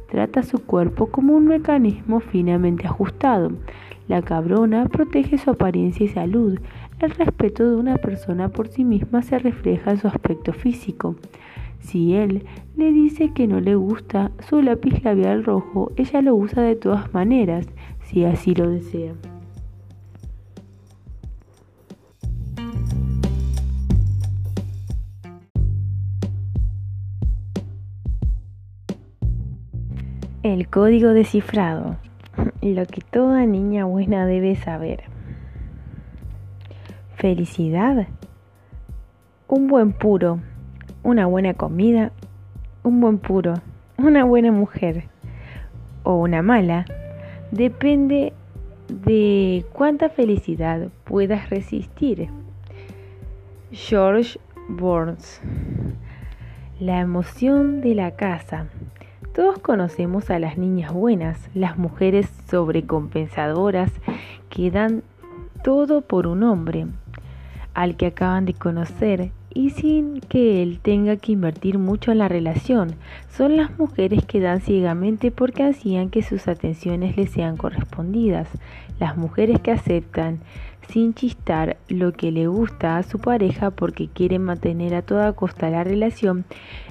Trata su cuerpo como un mecanismo finamente ajustado. La cabrona protege su apariencia y salud. El respeto de una persona por sí misma se refleja en su aspecto físico. Si él le dice que no le gusta su lápiz labial rojo, ella lo usa de todas maneras, si así lo desea. El código descifrado. Lo que toda niña buena debe saber. Felicidad. Un buen puro. Una buena comida. Un buen puro. Una buena mujer. O una mala. Depende de cuánta felicidad puedas resistir. George Burns. La emoción de la casa. Todos conocemos a las niñas buenas, las mujeres sobrecompensadoras que dan todo por un hombre, al que acaban de conocer y sin que él tenga que invertir mucho en la relación. Son las mujeres que dan ciegamente porque ansían que sus atenciones les sean correspondidas. Las mujeres que aceptan sin chistar lo que le gusta a su pareja porque quieren mantener a toda costa la relación,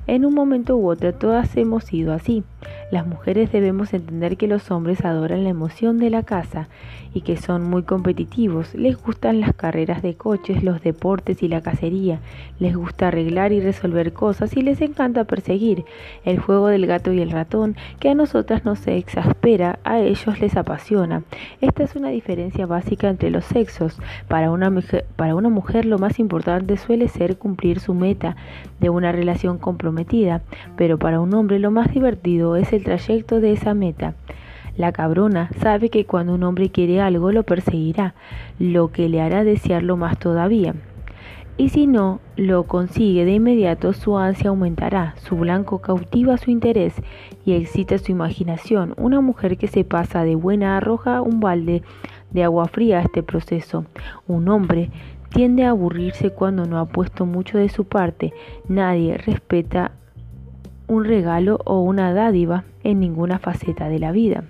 en un momento u otro todas hemos sido así. Las mujeres debemos entender que los hombres adoran la emoción de la casa y que son muy competitivos. Les gustan las carreras de coches, los deportes y la cacería. Les gusta arreglar y resolver cosas y les encanta perseguir. El juego del gato y el ratón, que a nosotras no se exaspera, a ellos les apasiona. Esta es una diferencia básica entre los sexos. Para una mujer, para una mujer lo más importante suele ser cumplir su meta de una relación comprometida, pero para un hombre lo más divertido es el trayecto de esa meta. La cabrona sabe que cuando un hombre quiere algo lo perseguirá, lo que le hará desearlo más todavía. Y si no lo consigue de inmediato, su ansia aumentará, su blanco cautiva su interés y excita su imaginación. Una mujer que se pasa de buena arroja un balde de agua fría a este proceso. Un hombre tiende a aburrirse cuando no ha puesto mucho de su parte. Nadie respeta un regalo o una dádiva en ninguna faceta de la vida.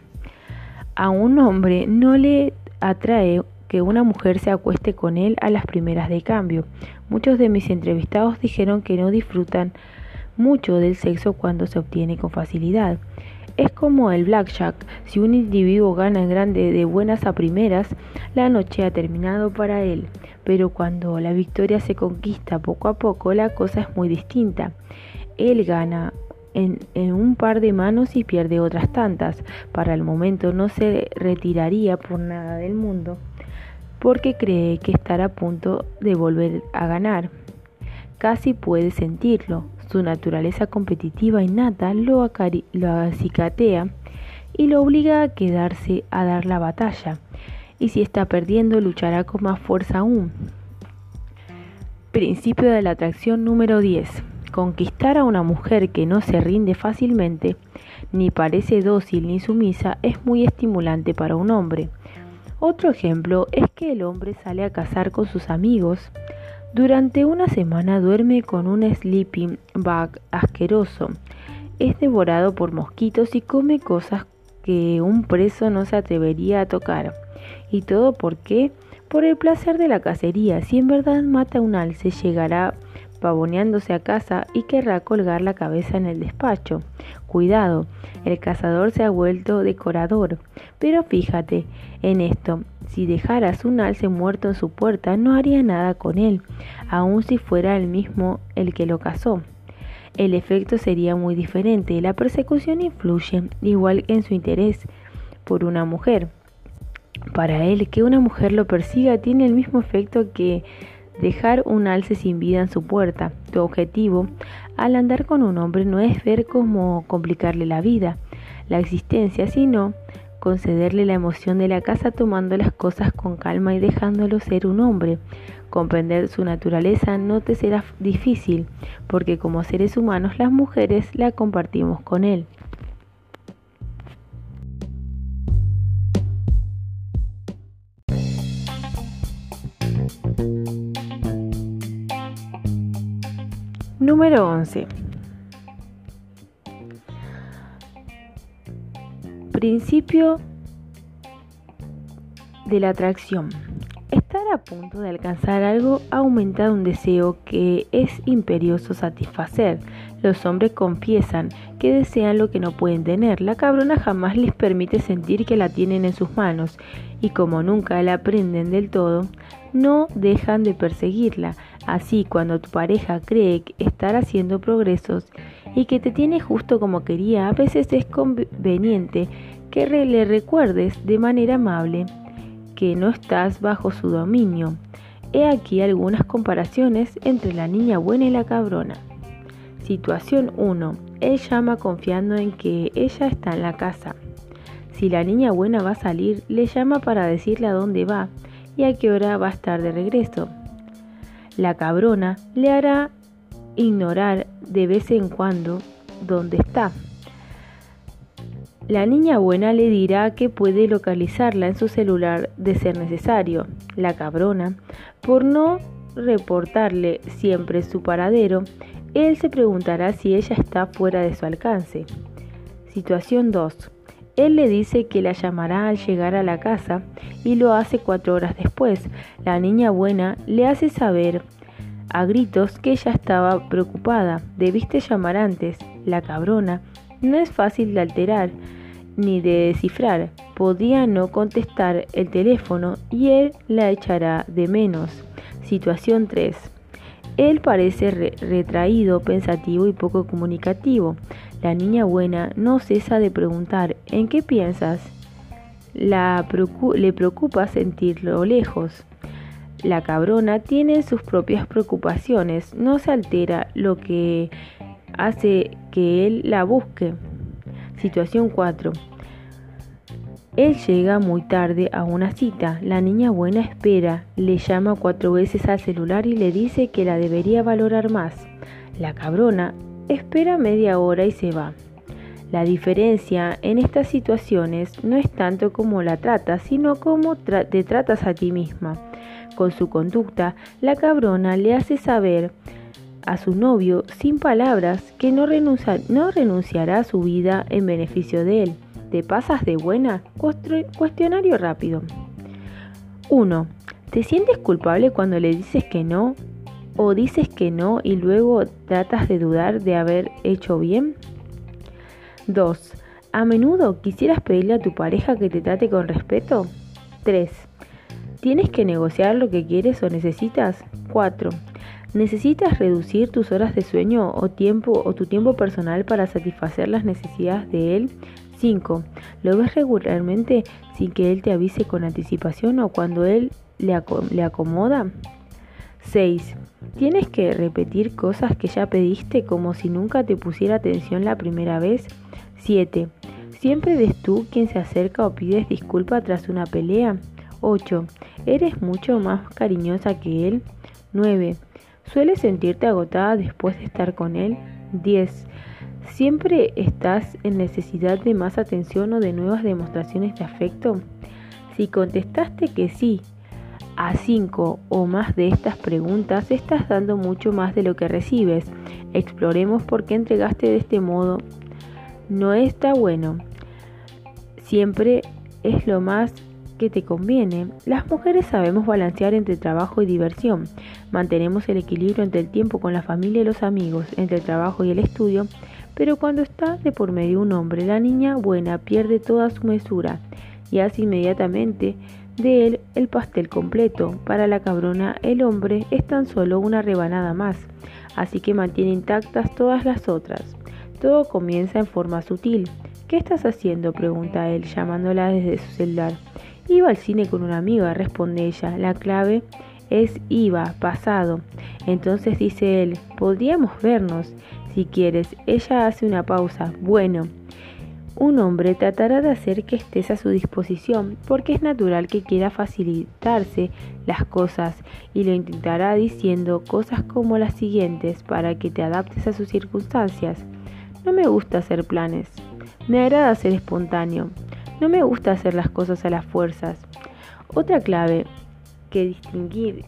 A un hombre no le atrae que una mujer se acueste con él a las primeras de cambio. Muchos de mis entrevistados dijeron que no disfrutan mucho del sexo cuando se obtiene con facilidad. Es como el blackjack, si un individuo gana en grande de buenas a primeras, la noche ha terminado para él, pero cuando la victoria se conquista poco a poco, la cosa es muy distinta. Él gana en, un par de manos y pierde otras tantas. Para el momento no se retiraría por nada del mundo porque cree que estará a punto de volver a ganar. Casi puede sentirlo. Su naturaleza competitiva innata lo, lo acicatea y lo obliga a quedarse a dar la batalla. Y si está perdiendo, luchará con más fuerza aún. Principio de la atracción número 10. Conquistar a una mujer que no se rinde fácilmente, ni parece dócil ni sumisa, es muy estimulante para un hombre. Otro ejemplo es que el hombre sale a cazar con sus amigos. Durante una semana duerme con un sleeping bag asqueroso. Es devorado por mosquitos y come cosas que un preso no se atrevería a tocar. ¿Y todo por qué? Por el placer de la cacería. Si en verdad mata un alce, llegará pavoneándose a casa y querrá colgar la cabeza en el despacho. Cuidado, el cazador se ha vuelto decorador. Pero fíjate en esto, si dejaras un alce muerto en su puerta, no haría nada con él, aun si fuera el mismo el que lo cazó. El efecto sería muy diferente. La persecución influye igual en su interés por una mujer. Para él, que una mujer lo persiga tiene el mismo efecto que dejar un alce sin vida en su puerta. Tu objetivo al andar con un hombre no es ver cómo complicarle la vida, la existencia, sino concederle la emoción de la casa tomando las cosas con calma y dejándolo ser un hombre. Comprender su naturaleza no te será difícil, porque como seres humanos las mujeres la compartimos con él. Número 11. Principio de la atracción. Estar a punto de alcanzar algo aumenta un deseo que es imperioso satisfacer. Los hombres confiesan que desean lo que no pueden tener. La cabrona jamás les permite sentir que la tienen en sus manos y como nunca la aprenden del todo, no dejan de perseguirla. Así, cuando tu pareja cree estar haciendo progresos y que te tiene justo como quería, a veces es conveniente que le recuerdes de manera amable que no estás bajo su dominio. He aquí algunas comparaciones entre la niña buena y la cabrona. Situación 1. Él llama confiando en que ella está en la casa. Si la niña buena va a salir, le llama para decirle a dónde va y a qué hora va a estar de regreso. La cabrona le hará ignorar de vez en cuando dónde está. La niña buena le dirá que puede localizarla en su celular de ser necesario. La cabrona, por no reportarle siempre su paradero, él se preguntará si ella está fuera de su alcance. Situación 2. Él le dice que la llamará al llegar a la casa y lo hace cuatro horas después. La niña buena le hace saber a gritos que ella estaba preocupada. Debiste llamar antes. La cabrona no es fácil de alterar ni de descifrar. Podía no contestar el teléfono y él la echará de menos. Situación 3. Él parece retraído, pensativo y poco comunicativo. La niña buena no cesa de preguntar ¿en qué piensas? La le preocupa sentirlo lejos. La cabrona tiene sus propias preocupaciones, no se altera, lo que hace que él la busque. Situación 4. Él llega muy tarde a una cita. La niña buena espera, le llama cuatro veces al celular y le dice que la debería valorar más. La cabrona espera media hora y se va. La diferencia en estas situaciones no es tanto cómo la tratas, sino cómo te tratas a ti misma. Con su conducta, la cabrona le hace saber a su novio sin palabras que no, no renunciará a su vida en beneficio de él. ¿Te pasas de buena? Cuestionario rápido. 1. ¿Te sientes culpable cuando le dices que no? ¿O dices que no y luego tratas de dudar de haber hecho bien? 2. ¿A menudo quisieras pedirle a tu pareja que te trate con respeto? 3. ¿Tienes que negociar lo que quieres o necesitas? 4. ¿Necesitas reducir tus horas de sueño o tiempo o tu tiempo personal para satisfacer las necesidades de él? 5. ¿Lo ves regularmente sin que él te avise con anticipación o cuando él le, le acomoda? 6. ¿Tienes que repetir cosas que ya pediste como si nunca te pusiera atención la primera vez? 7. ¿Siempre eres tú quien se acerca o pides disculpa tras una pelea? 8. ¿Eres mucho más cariñosa que él? 9. ¿Sueles sentirte agotada después de estar con él? 10. ¿Siempre estás en necesidad de más atención o de nuevas demostraciones de afecto? Si contestaste que sí a cinco o más de estas preguntas, estás dando mucho más de lo que recibes. Exploremos por qué entregaste de este modo. No está bueno. Siempre es lo más que te conviene. Las mujeres sabemos balancear entre trabajo y diversión. Mantenemos el equilibrio entre el tiempo con la familia y los amigos, entre el trabajo y el estudio, pero cuando está de por medio un hombre, la niña buena pierde toda su mesura y hace inmediatamente de él el pastel completo. Para la cabrona, el hombre es tan solo una rebanada más, así que mantiene intactas todas las otras. Todo comienza en forma sutil. ¿Qué estás haciendo? pregunta él, llamándola desde su celular. Iba al cine con una amiga, responde ella. La clave es iba, pasado. Entonces dice él, podríamos vernos, si quieres. Ella hace una pausa. Bueno, un hombre tratará de hacer que estés a su disposición porque es natural que quiera facilitarse las cosas y lo intentará diciendo cosas como las siguientes para que te adaptes a sus circunstancias. No me gusta hacer planes. Me agrada ser espontáneo. No me gusta hacer las cosas a las fuerzas. Otra clave que distinguir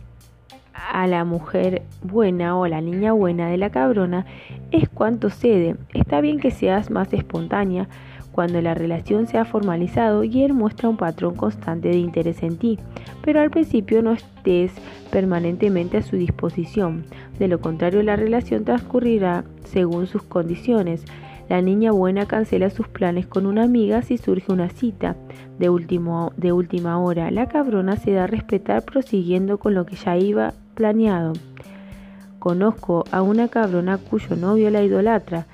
a la mujer buena o a la niña buena de la cabrona es cuánto cede. Está bien que seas más espontánea cuando la relación se ha formalizado y él muestra un patrón constante de interés en ti, pero al principio no estés permanentemente a su disposición. De lo contrario, la relación transcurrirá según sus condiciones. La niña buena cancela sus planes con una amiga si surge una cita de, último, de última hora. La cabrona se da a respetar prosiguiendo con lo que ya iba planeado. Conozco a una cabrona cuyo novio la idolatra.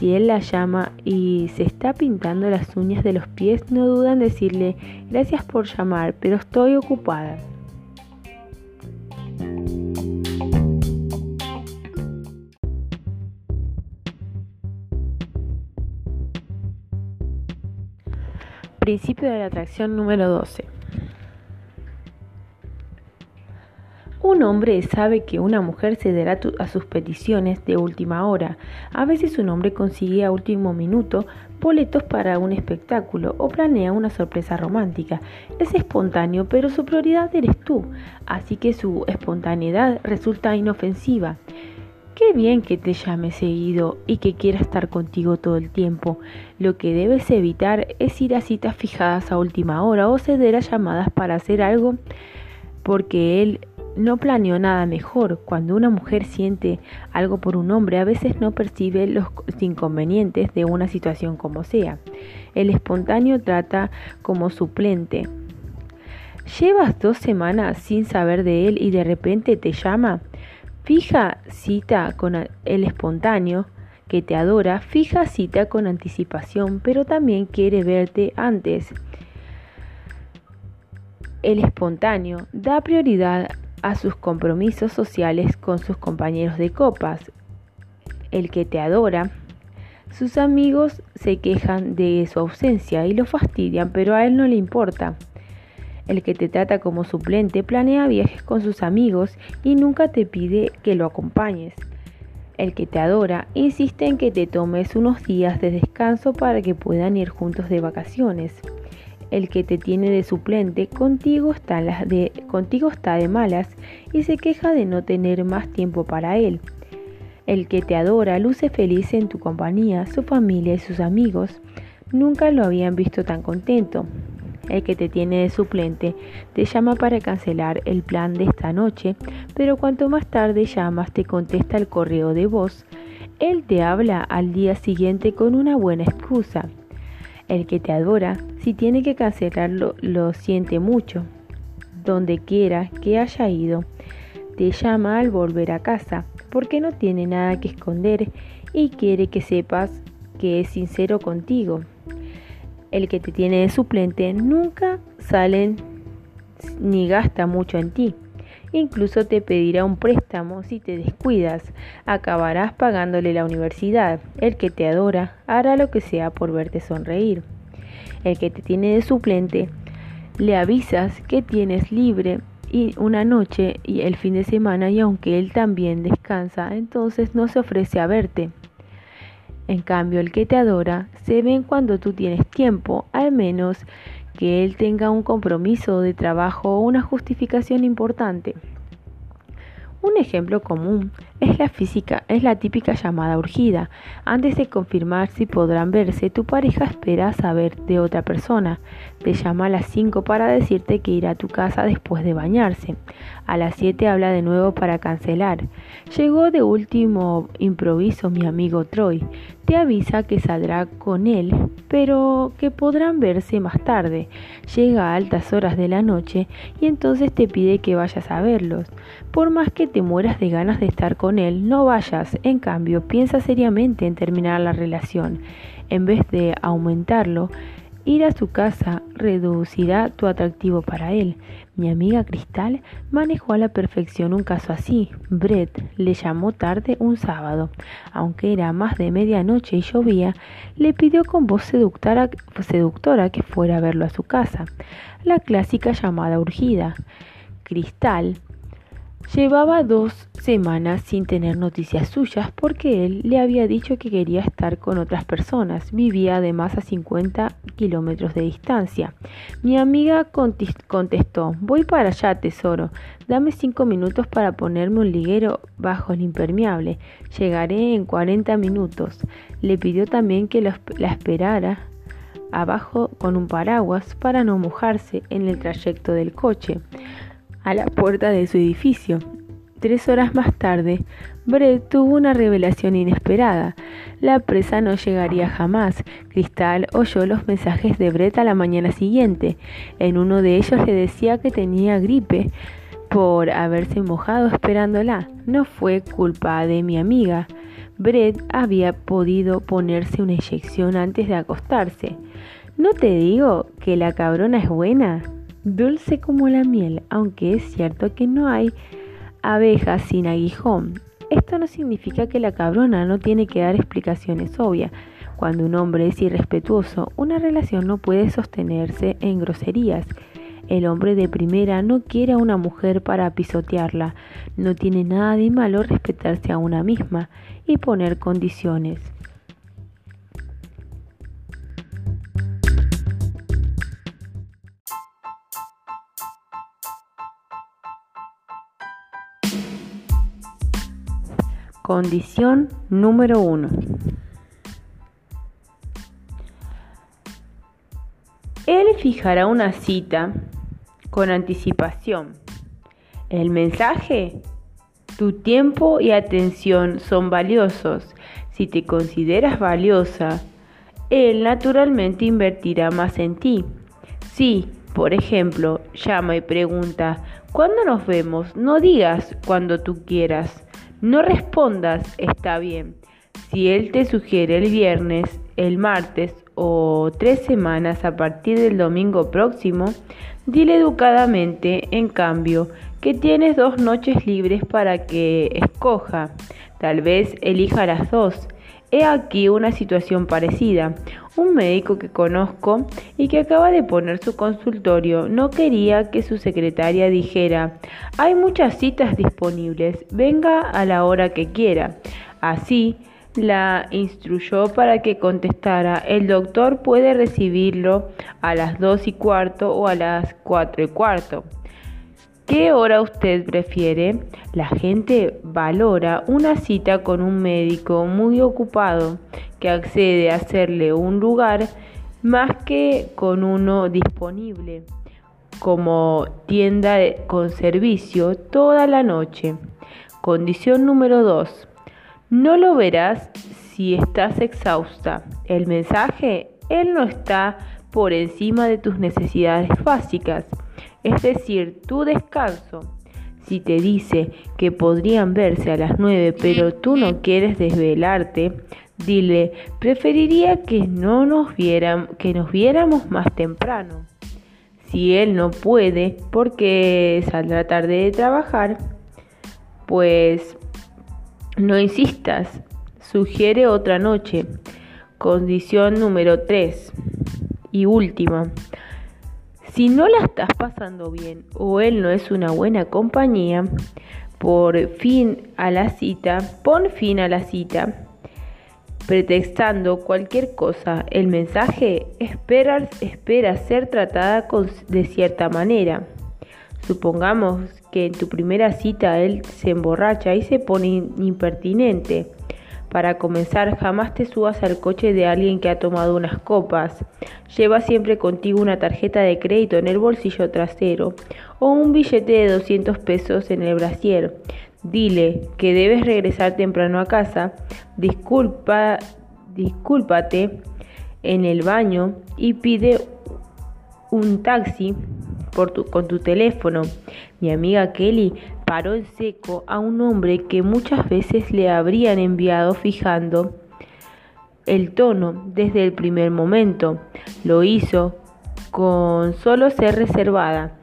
Si él la llama y se está pintando las uñas de los pies, no duda en decirle gracias por llamar, pero estoy ocupada. Principio de la atracción número 12. Un hombre sabe que una mujer cederá a sus peticiones de última hora. A veces un hombre consigue a último minuto boletos para un espectáculo o planea una sorpresa romántica. Es espontáneo, pero su prioridad eres tú, así que su espontaneidad resulta inofensiva. Qué bien que te llame seguido y que quiera estar contigo todo el tiempo. Lo que debes evitar es ir a citas fijadas a última hora o ceder a llamadas para hacer algo porque él no planeó nada mejor. Cuando una mujer siente algo por un hombre, a veces no percibe los inconvenientes de una situación como sea. El espontáneo trata como suplente. Llevas dos semanas sin saber de él y de repente te llama. Fija cita con el espontáneo que te adora, fija cita con anticipación, pero también quiere verte antes. El espontáneo da prioridad a sus compromisos sociales con sus compañeros de copas. El que te adora, sus amigos se quejan de su ausencia y lo fastidian, pero a él no le importa. El que te trata como suplente planea viajes con sus amigos y nunca te pide que lo acompañes. El que te adora insiste en que te tomes unos días de descanso para que puedan ir juntos de vacaciones. El que te tiene de suplente contigo está, de, de malas y se queja de no tener más tiempo para él. El que te adora luce feliz en tu compañía, su familia y sus amigos nunca lo habían visto tan contento el que te tiene de suplente, te llama para cancelar el plan de esta noche, pero cuanto más tarde llamas te contesta el correo de voz. Él te habla al día siguiente con una buena excusa. El que te adora, si tiene que cancelarlo, lo siente mucho. Donde quiera que haya ido, te llama al volver a casa, porque no tiene nada que esconder y quiere que sepas que es sincero contigo el que te tiene de suplente nunca sale ni gasta mucho en ti. Incluso te pedirá un préstamo si te descuidas. Acabarás pagándole la universidad. El que te adora hará lo que sea por verte sonreír. El que te tiene de suplente le avisas que tienes libre y una noche y el fin de semana y aunque él también descansa, entonces no se ofrece a verte. En cambio, el que te adora se ve cuando tú tienes tiempo, al menos que él tenga un compromiso de trabajo o una justificación importante. Un ejemplo común es la física, es la típica llamada urgida. Antes de confirmar si podrán verse, tu pareja espera saber de otra persona. Te llama a las 5 para decirte que irá a tu casa después de bañarse. A las 7 habla de nuevo para cancelar. Llegó de último improviso mi amigo Troy. Te avisa que saldrá con él, pero que podrán verse más tarde. Llega a altas horas de la noche y entonces te pide que vayas a verlos. Por más que te mueras de ganas de estar con él, no vayas. En cambio, piensa seriamente en terminar la relación. En vez de aumentarlo, Ir a su casa reducirá tu atractivo para él. Mi amiga Cristal manejó a la perfección un caso así. Brett le llamó tarde un sábado. Aunque era más de medianoche y llovía, le pidió con voz seductora, seductora que fuera a verlo a su casa. La clásica llamada urgida. Cristal Llevaba dos semanas sin tener noticias suyas porque él le había dicho que quería estar con otras personas. Vivía además a 50 kilómetros de distancia. Mi amiga contestó, voy para allá, tesoro. Dame cinco minutos para ponerme un liguero bajo el impermeable. Llegaré en 40 minutos. Le pidió también que la esperara abajo con un paraguas para no mojarse en el trayecto del coche a la puerta de su edificio. Tres horas más tarde, Brett tuvo una revelación inesperada. La presa no llegaría jamás. Cristal oyó los mensajes de Brett a la mañana siguiente. En uno de ellos le decía que tenía gripe por haberse mojado esperándola. No fue culpa de mi amiga. Brett había podido ponerse una inyección antes de acostarse. ¿No te digo que la cabrona es buena? Dulce como la miel, aunque es cierto que no hay abejas sin aguijón. Esto no significa que la cabrona no tiene que dar explicaciones obvias. Cuando un hombre es irrespetuoso, una relación no puede sostenerse en groserías. El hombre de primera no quiere a una mujer para pisotearla. No tiene nada de malo respetarse a una misma y poner condiciones. Condición número uno. Él fijará una cita con anticipación. El mensaje, tu tiempo y atención son valiosos. Si te consideras valiosa, él naturalmente invertirá más en ti. Si, por ejemplo, llama y pregunta, ¿cuándo nos vemos? No digas cuando tú quieras no respondas, está bien. Si él te sugiere el viernes, el martes o tres semanas a partir del domingo próximo, dile educadamente, en cambio, que tienes dos noches libres para que escoja. Tal vez elija las dos. He aquí una situación parecida. Un médico que conozco y que acaba de poner su consultorio no quería que su secretaria dijera, hay muchas citas disponibles, venga a la hora que quiera. Así, la instruyó para que contestara, el doctor puede recibirlo a las dos y cuarto o a las cuatro y cuarto. ¿Qué hora usted prefiere? La gente valora una cita con un médico muy ocupado que accede a hacerle un lugar más que con uno disponible como tienda con servicio toda la noche. Condición número 2. No lo verás si estás exhausta. El mensaje, él no está por encima de tus necesidades básicas es decir, tu descanso. Si te dice que podrían verse a las 9 pero tú no quieres desvelarte, dile, preferiría que no nos vieran, que nos viéramos más temprano. Si él no puede porque saldrá tarde de trabajar, pues no insistas, sugiere otra noche. Condición número 3 y última. Si no la estás pasando bien o él no es una buena compañía, por fin a la cita, pon fin a la cita, pretextando cualquier cosa. El mensaje espera, ser tratada de cierta manera. Supongamos que en tu primera cita él se emborracha y se pone impertinente. Para comenzar, jamás te subas al coche de alguien que ha tomado unas copas. Lleva siempre contigo una tarjeta de crédito en el bolsillo trasero o un billete de 200 pesos en el brasier. Dile que debes regresar temprano a casa. Disculpa, discúlpate en el baño y pide un taxi por con tu teléfono. Mi amiga Kelly paró en seco a un hombre que muchas veces le habrían enviado fijando el tono desde el primer momento. Lo hizo con solo ser reservada.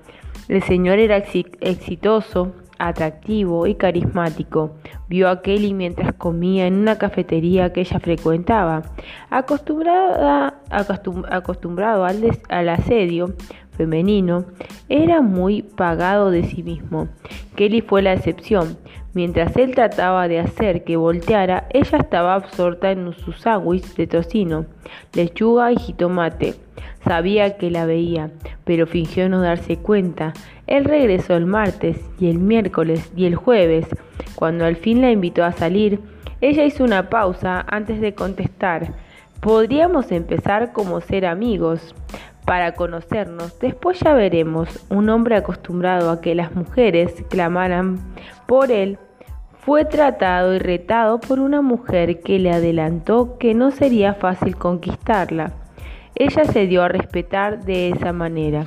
El señor era exitoso, atractivo y carismático. Vio a Kelly mientras comía en una cafetería que ella frecuentaba. Acostumbrada, acostumbrado al, al asedio, femenino, era muy pagado de sí mismo. Kelly fue la excepción. Mientras él trataba de hacer que volteara, ella estaba absorta en sus sándwiches de tocino, lechuga y jitomate. Sabía que la veía, pero fingió no darse cuenta. Él regresó el martes y el miércoles y el jueves. Cuando al fin la invitó a salir, ella hizo una pausa antes de contestar. Podríamos empezar como ser amigos para conocernos. Después ya veremos. Un hombre acostumbrado a que las mujeres clamaran por él fue tratado y retado por una mujer que le adelantó que no sería fácil conquistarla. Ella se dio a respetar de esa manera.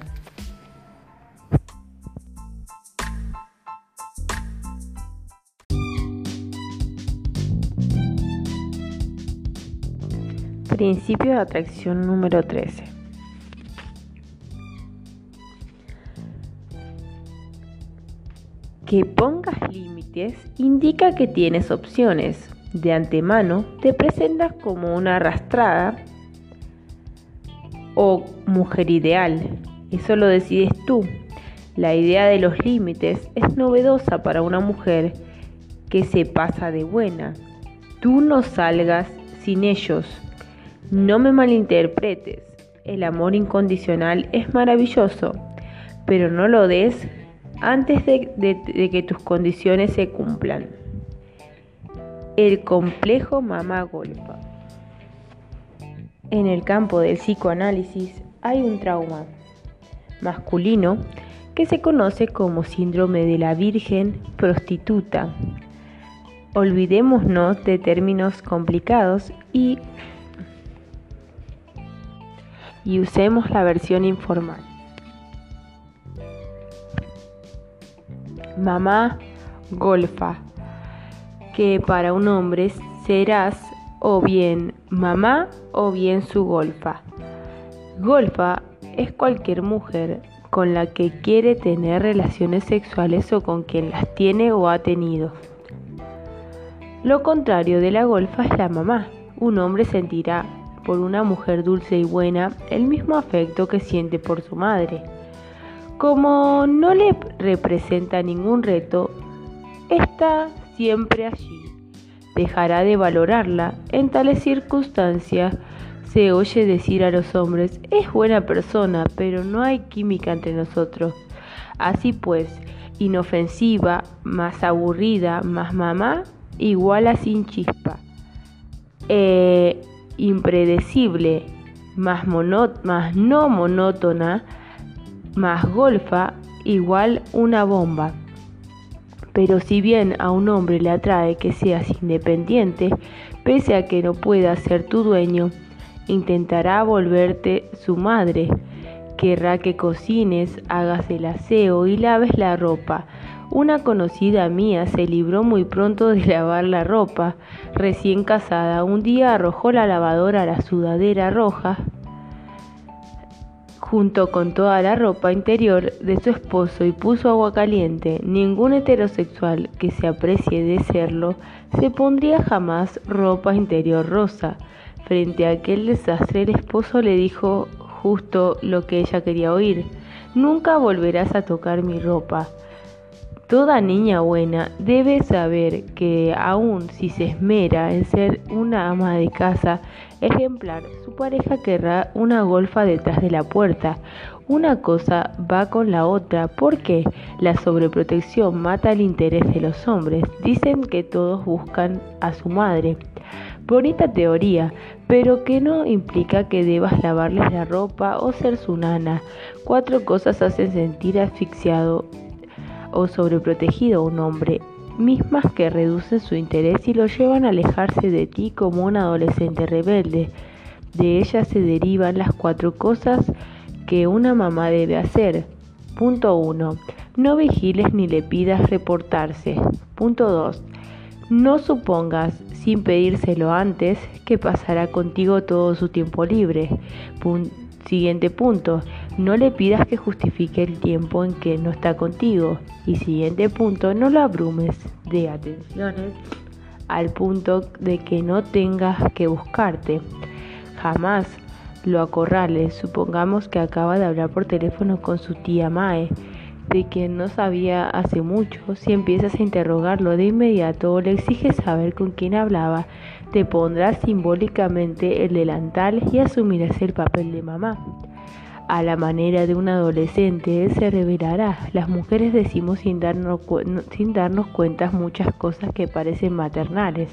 Principio de atracción número 13. Que pongas límites indica que tienes opciones. De antemano te presentas como una arrastrada o mujer ideal. Eso lo decides tú. La idea de los límites es novedosa para una mujer que se pasa de buena. Tú no salgas sin ellos. No me malinterpretes. El amor incondicional es maravilloso, pero no lo des antes de, que tus condiciones se cumplan. El complejo mamá golfa. En el campo del psicoanálisis hay un trauma masculino que se conoce como síndrome de la virgen prostituta. Olvidémonos de términos complicados y, y usemos la versión informal. Mamá golfa, que para un hombre serás o bien mamá o bien su golfa. Golfa es cualquier mujer con la que quiere tener relaciones sexuales o con quien las tiene o ha tenido. Lo contrario de la golfa es la mamá. Un hombre sentirá por una mujer dulce y buena el mismo afecto que siente por su madre. Como no le representa ningún reto, está siempre allí. Dejará de valorarla. En tales circunstancias se oye decir a los hombres, es buena persona, pero no hay química entre nosotros. Así pues, inofensiva, más aburrida, más mamá, igual a sin chispa. Eh, impredecible, más, más no monótona, más golfa, igual una bomba. Pero si bien a un hombre le atrae que seas independiente, pese a que no pueda ser tu dueño, intentará volverte su madre. Querrá que cocines, hagas el aseo y laves la ropa. Una conocida mía se libró muy pronto de lavar la ropa. Recién casada, un día arrojó la lavadora a la sudadera roja junto con toda la ropa interior de su esposo y puso agua caliente. Ningún heterosexual que se aprecie de serlo se pondría jamás ropa interior rosa. Frente a aquel desastre el esposo le dijo justo lo que ella quería oír. Nunca volverás a tocar mi ropa. Toda niña buena debe saber que aun si se esmera en ser una ama de casa ejemplar, su pareja querrá una golfa detrás de la puerta. Una cosa va con la otra porque la sobreprotección mata el interés de los hombres. Dicen que todos buscan a su madre. Bonita teoría, pero que no implica que debas lavarles la ropa o ser su nana. Cuatro cosas hacen sentir asfixiado o sobreprotegido a un hombre, mismas que reducen su interés y lo llevan a alejarse de ti como un adolescente rebelde. De ellas se derivan las cuatro cosas que una mamá debe hacer. Punto 1. No vigiles ni le pidas reportarse. Punto 2. No supongas, sin pedírselo antes, que pasará contigo todo su tiempo libre. Siguiente punto, no le pidas que justifique el tiempo en que no está contigo. Y siguiente punto, no lo abrumes de atenciones al punto de que no tengas que buscarte. Jamás lo acorrales. Supongamos que acaba de hablar por teléfono con su tía Mae, de quien no sabía hace mucho. Si empiezas a interrogarlo de inmediato o le exiges saber con quién hablaba, te pondrás simbólicamente el delantal y asumirás el papel de mamá. A la manera de un adolescente se revelará. Las mujeres decimos sin darnos, sin darnos cuenta muchas cosas que parecen maternales.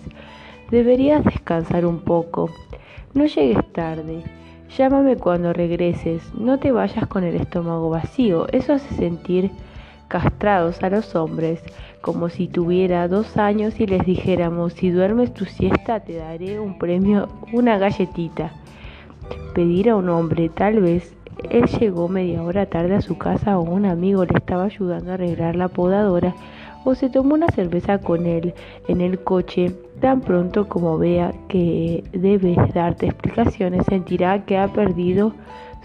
Deberías descansar un poco. No llegues tarde. Llámame cuando regreses. No te vayas con el estómago vacío. Eso hace sentir castrados a los hombres, como si tuviera dos años y les dijéramos, si duermes tu siesta te daré un premio, una galletita. Pedir a un hombre, tal vez él llegó media hora tarde a su casa o un amigo le estaba ayudando a arreglar la podadora o se tomó una cerveza con él en el coche, tan pronto como vea que debes darte explicaciones, sentirá que ha perdido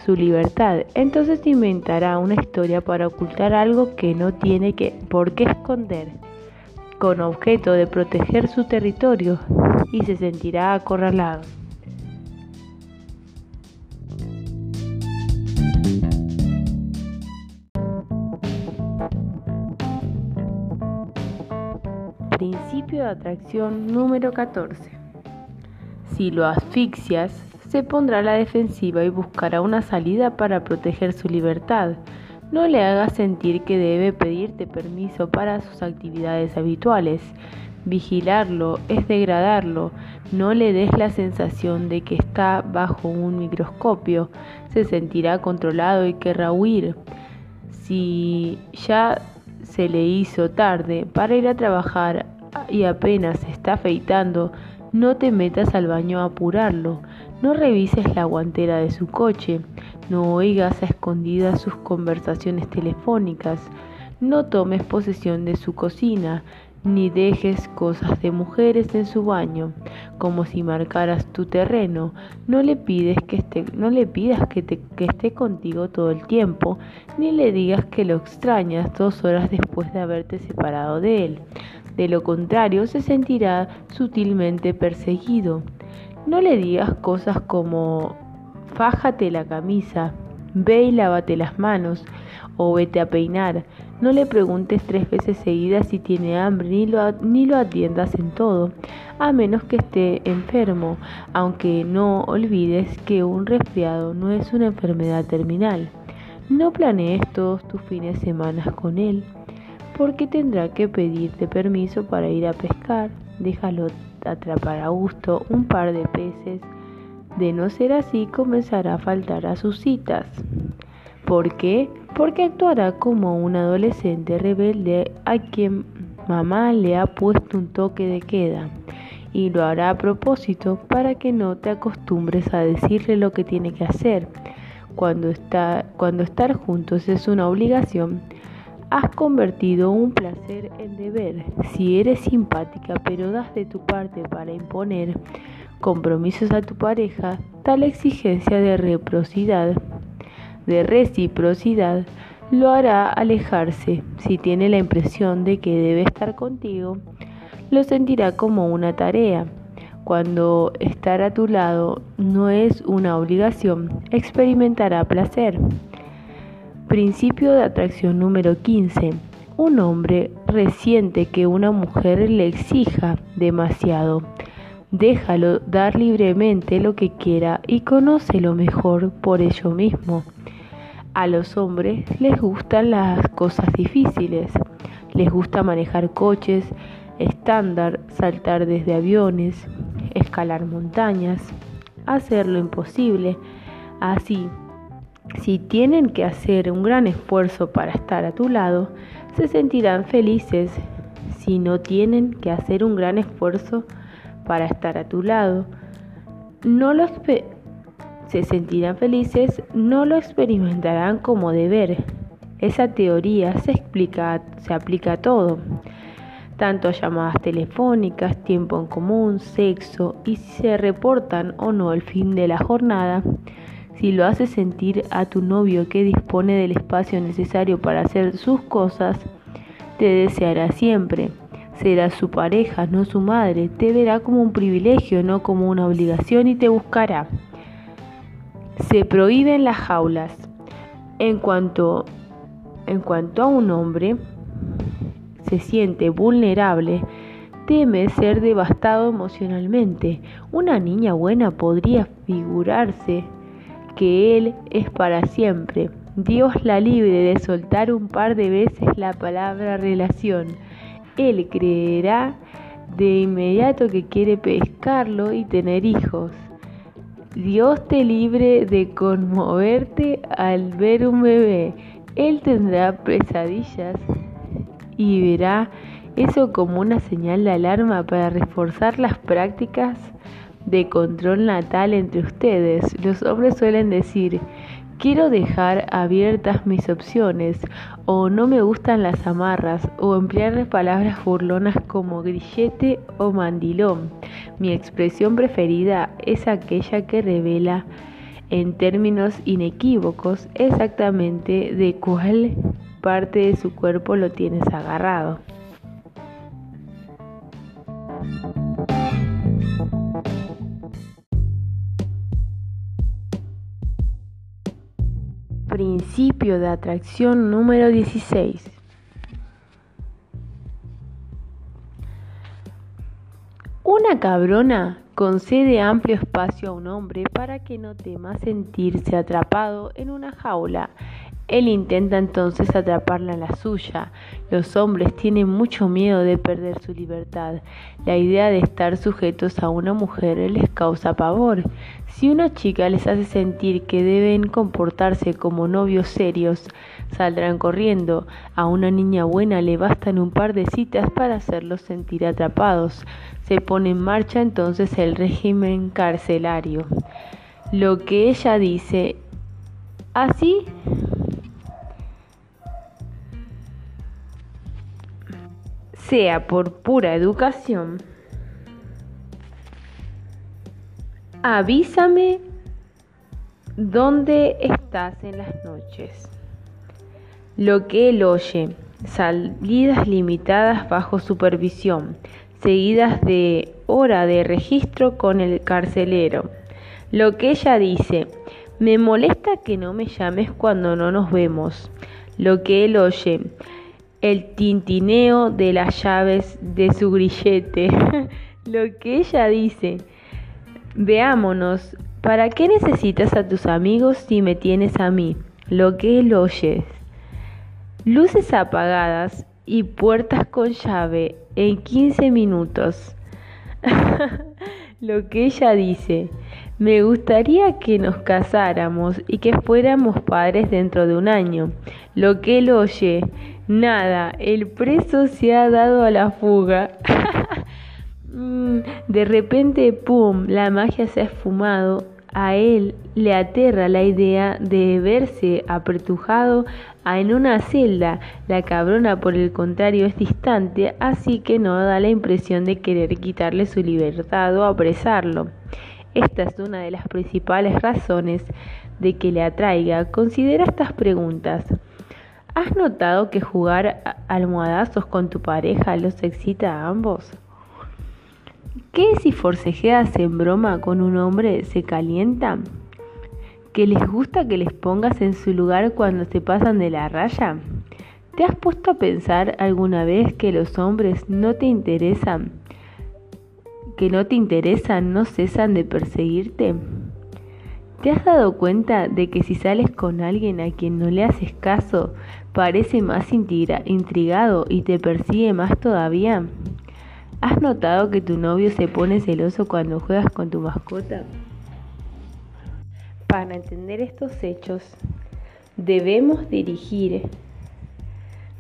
su libertad. Entonces inventará una historia para ocultar algo que no tiene que, por qué esconder, con objeto de proteger su territorio y se sentirá acorralado. Principio de atracción número 14. Si lo asfixias, se pondrá a la defensiva y buscará una salida para proteger su libertad. No le hagas sentir que debe pedirte permiso para sus actividades habituales. Vigilarlo es degradarlo. No le des la sensación de que está bajo un microscopio. Se sentirá controlado y querrá huir. Si ya se le hizo tarde para ir a trabajar y apenas se está afeitando, no te metas al baño a apurarlo. No revises la guantera de su coche, no oigas a escondidas sus conversaciones telefónicas, no tomes posesión de su cocina, ni dejes cosas de mujeres en su baño, como si marcaras tu terreno. No le pides que esté, no le pidas que, que esté contigo todo el tiempo, ni le digas que lo extrañas dos horas después de haberte separado de él. De lo contrario, se sentirá sutilmente perseguido. No le digas cosas como fájate la camisa, ve y lávate las manos o vete a peinar. No le preguntes tres veces seguidas si tiene hambre ni lo, atiendas en todo, a menos que esté enfermo, aunque no olvides que un resfriado no es una enfermedad terminal. No planees todos tus fines de semana con él, porque tendrá que pedirte permiso para ir a pescar. Déjalo atrapar a gusto un par de peces. De no ser así, comenzará a faltar a sus citas. ¿Por qué? Porque actuará como un adolescente rebelde a quien mamá le ha puesto un toque de queda y lo hará a propósito para que no te acostumbres a decirle lo que tiene que hacer. Cuando, está, cuando estar juntos es una obligación, Has convertido un placer en deber. Si eres simpática pero das de tu parte para imponer compromisos a tu pareja, tal exigencia de reciprocidad, de reciprocidad lo hará alejarse. Si tiene la impresión de que debe estar contigo, lo sentirá como una tarea. Cuando estar a tu lado no es una obligación, experimentará placer. Principio de atracción número 15. Un hombre resiente que una mujer le exija demasiado. Déjalo dar libremente lo que quiera y conoce lo mejor por ello mismo. A los hombres les gustan las cosas difíciles. Les gusta manejar coches estándar, saltar desde aviones, escalar montañas, hacer lo imposible. Así, si tienen que hacer un gran esfuerzo para estar a tu lado, se sentirán felices. Si no tienen que hacer un gran esfuerzo para estar a tu lado, no lo se sentirán felices, no lo experimentarán como deber. Esa teoría se explica, se aplica a todo, tanto a llamadas telefónicas, tiempo en común, sexo y si se reportan o no el fin de la jornada si lo haces sentir a tu novio que dispone del espacio necesario para hacer sus cosas, te deseará siempre. Será su pareja, no su madre. Te verá como un privilegio, no como una obligación y te buscará. Se prohíben las jaulas. En cuanto, en cuanto a un hombre se siente vulnerable, teme ser devastado emocionalmente. Una niña buena podría figurarse que Él es para siempre. Dios la libre de soltar un par de veces la palabra relación. Él creerá de inmediato que quiere pescarlo y tener hijos. Dios te libre de conmoverte al ver un bebé. Él tendrá pesadillas y verá eso como una señal de alarma para reforzar las prácticas de control natal entre ustedes. Los hombres suelen decir, quiero dejar abiertas mis opciones, o no me gustan las amarras, o emplear palabras burlonas como grillete o mandilón. Mi expresión preferida es aquella que revela en términos inequívocos exactamente de cuál parte de su cuerpo lo tienes agarrado. Principio de atracción número 16. Una cabrona concede amplio espacio a un hombre para que no tema sentirse atrapado en una jaula él intenta entonces atraparla en la suya. Los hombres tienen mucho miedo de perder su libertad. La idea de estar sujetos a una mujer les causa pavor. Si una chica les hace sentir que deben comportarse como novios serios, saldrán corriendo. A una niña buena le bastan un par de citas para hacerlos sentir atrapados. Se pone en marcha entonces el régimen carcelario. Lo que ella dice, así sea por pura educación, avísame dónde estás en las noches. Lo que él oye, salidas limitadas bajo supervisión, seguidas de hora de registro con el carcelero. Lo que ella dice, me molesta que no me llames cuando no nos vemos. Lo que él oye, el tintineo de las llaves de su grillete. Lo que ella dice. Veámonos, ¿para qué necesitas a tus amigos si me tienes a mí? Lo que él oye. Luces apagadas y puertas con llave en 15 minutos. Lo que ella dice. Me gustaría que nos casáramos y que fuéramos padres dentro de un año. Lo que él oye. Nada, el preso se ha dado a la fuga. Mm, de repente, ¡pum!, la magia se ha esfumado. A él le aterra la idea de verse apretujado en una celda. La cabrona, por el contrario, es distante, así que no da la impresión de querer quitarle su libertad o apresarlo. Esta es una de las principales razones de que le atraiga. Considera estas preguntas. ¿Has notado que jugar almohadazos con tu pareja los excita a ambos? ¿Qué si forcejeas en broma con un hombre se calienta? ¿Que les gusta que les pongas en su lugar cuando se pasan de la raya? ¿Te has puesto a pensar alguna vez que los hombres no te interesan? ¿Que no te interesan no cesan de perseguirte? ¿Te has dado cuenta de que si sales con alguien a quien no le haces caso, parece más intrigado y te persigue más todavía? ¿Has notado que tu novio se pone celoso cuando juegas con tu mascota? Para entender estos hechos, debemos dirigir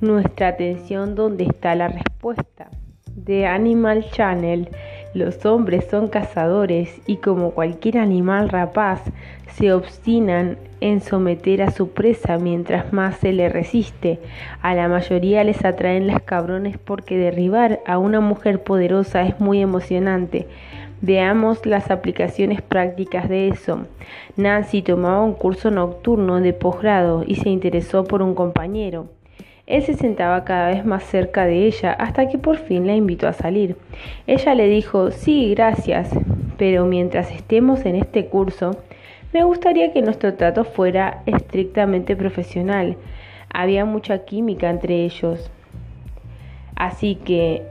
nuestra atención donde está la respuesta. De Animal Channel los hombres son cazadores y como cualquier animal rapaz se obstinan en someter a su presa mientras más se le resiste. A la mayoría les atraen las cabrones porque derribar a una mujer poderosa es muy emocionante. Veamos las aplicaciones prácticas de eso. Nancy tomaba un curso nocturno de posgrado y se interesó por un compañero. Él se sentaba cada vez más cerca de ella hasta que por fin la invitó a salir. Ella le dijo, sí, gracias, pero mientras estemos en este curso, me gustaría que nuestro trato fuera estrictamente profesional. Había mucha química entre ellos. Así que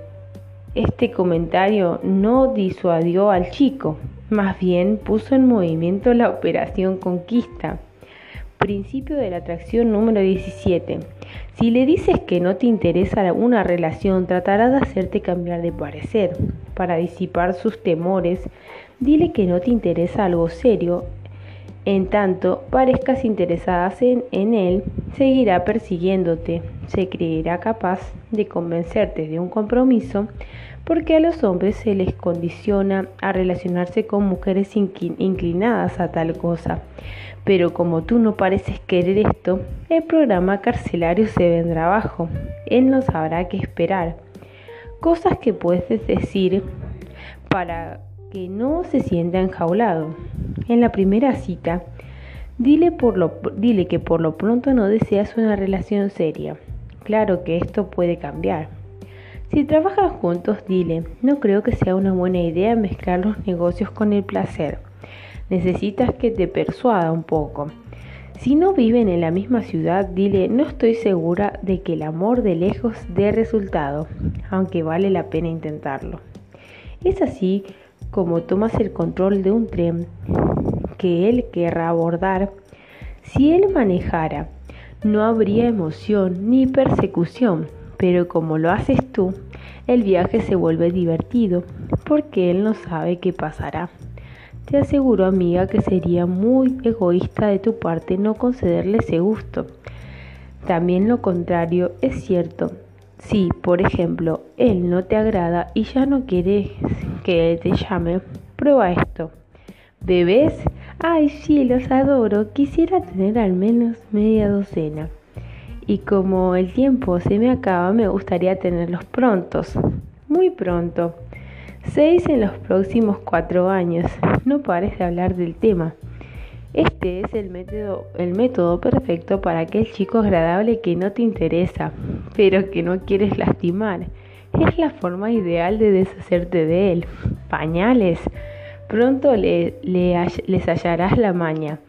este comentario no disuadió al chico, más bien puso en movimiento la operación conquista. Principio de la atracción número 17. Si le dices que no te interesa una relación, tratará de hacerte cambiar de parecer. Para disipar sus temores, dile que no te interesa algo serio. En tanto parezcas interesada en, en él, seguirá persiguiéndote. Se creerá capaz de convencerte de un compromiso porque a los hombres se les condiciona a relacionarse con mujeres inclinadas a tal cosa. Pero como tú no pareces querer esto, el programa carcelario se vendrá abajo. Él no sabrá qué esperar. Cosas que puedes decir para que no se sienta enjaulado. En la primera cita, dile, por lo, dile que por lo pronto no deseas una relación seria. Claro que esto puede cambiar. Si trabajan juntos, dile, no creo que sea una buena idea mezclar los negocios con el placer necesitas que te persuada un poco. Si no viven en la misma ciudad, dile, no estoy segura de que el amor de lejos dé resultado, aunque vale la pena intentarlo. Es así como tomas el control de un tren que él querrá abordar. Si él manejara, no habría emoción ni persecución, pero como lo haces tú, el viaje se vuelve divertido, porque él no sabe qué pasará. Te aseguro, amiga, que sería muy egoísta de tu parte no concederle ese gusto. También lo contrario es cierto. Si, por ejemplo, él no te agrada y ya no quiere que te llame, prueba esto. ¿Bebés? Ay, sí, los adoro. Quisiera tener al menos media docena. Y como el tiempo se me acaba, me gustaría tenerlos prontos. Muy pronto. Seis en los próximos cuatro años. No pares de hablar del tema. Este es el método, el método perfecto para aquel chico agradable que no te interesa, pero que no quieres lastimar. Es la forma ideal de deshacerte de él. Pañales. Pronto le, les hallarás la maña.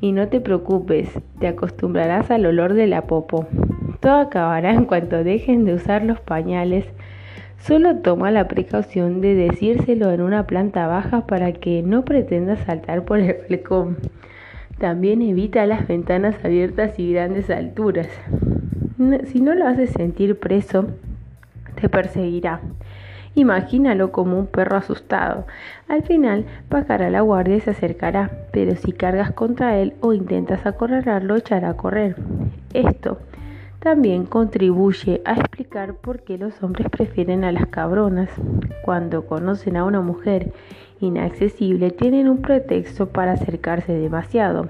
Y no te preocupes, te acostumbrarás al olor de la popo. Todo acabará en cuanto dejen de usar los pañales. Solo toma la precaución de decírselo en una planta baja para que no pretenda saltar por el balcón. También evita las ventanas abiertas y grandes alturas. Si no lo haces sentir preso, te perseguirá. Imagínalo como un perro asustado. Al final bajará la guardia y se acercará, pero si cargas contra él o intentas acorralarlo, echará a correr. Esto también contribuye a explicar por qué los hombres prefieren a las cabronas. Cuando conocen a una mujer inaccesible tienen un pretexto para acercarse demasiado.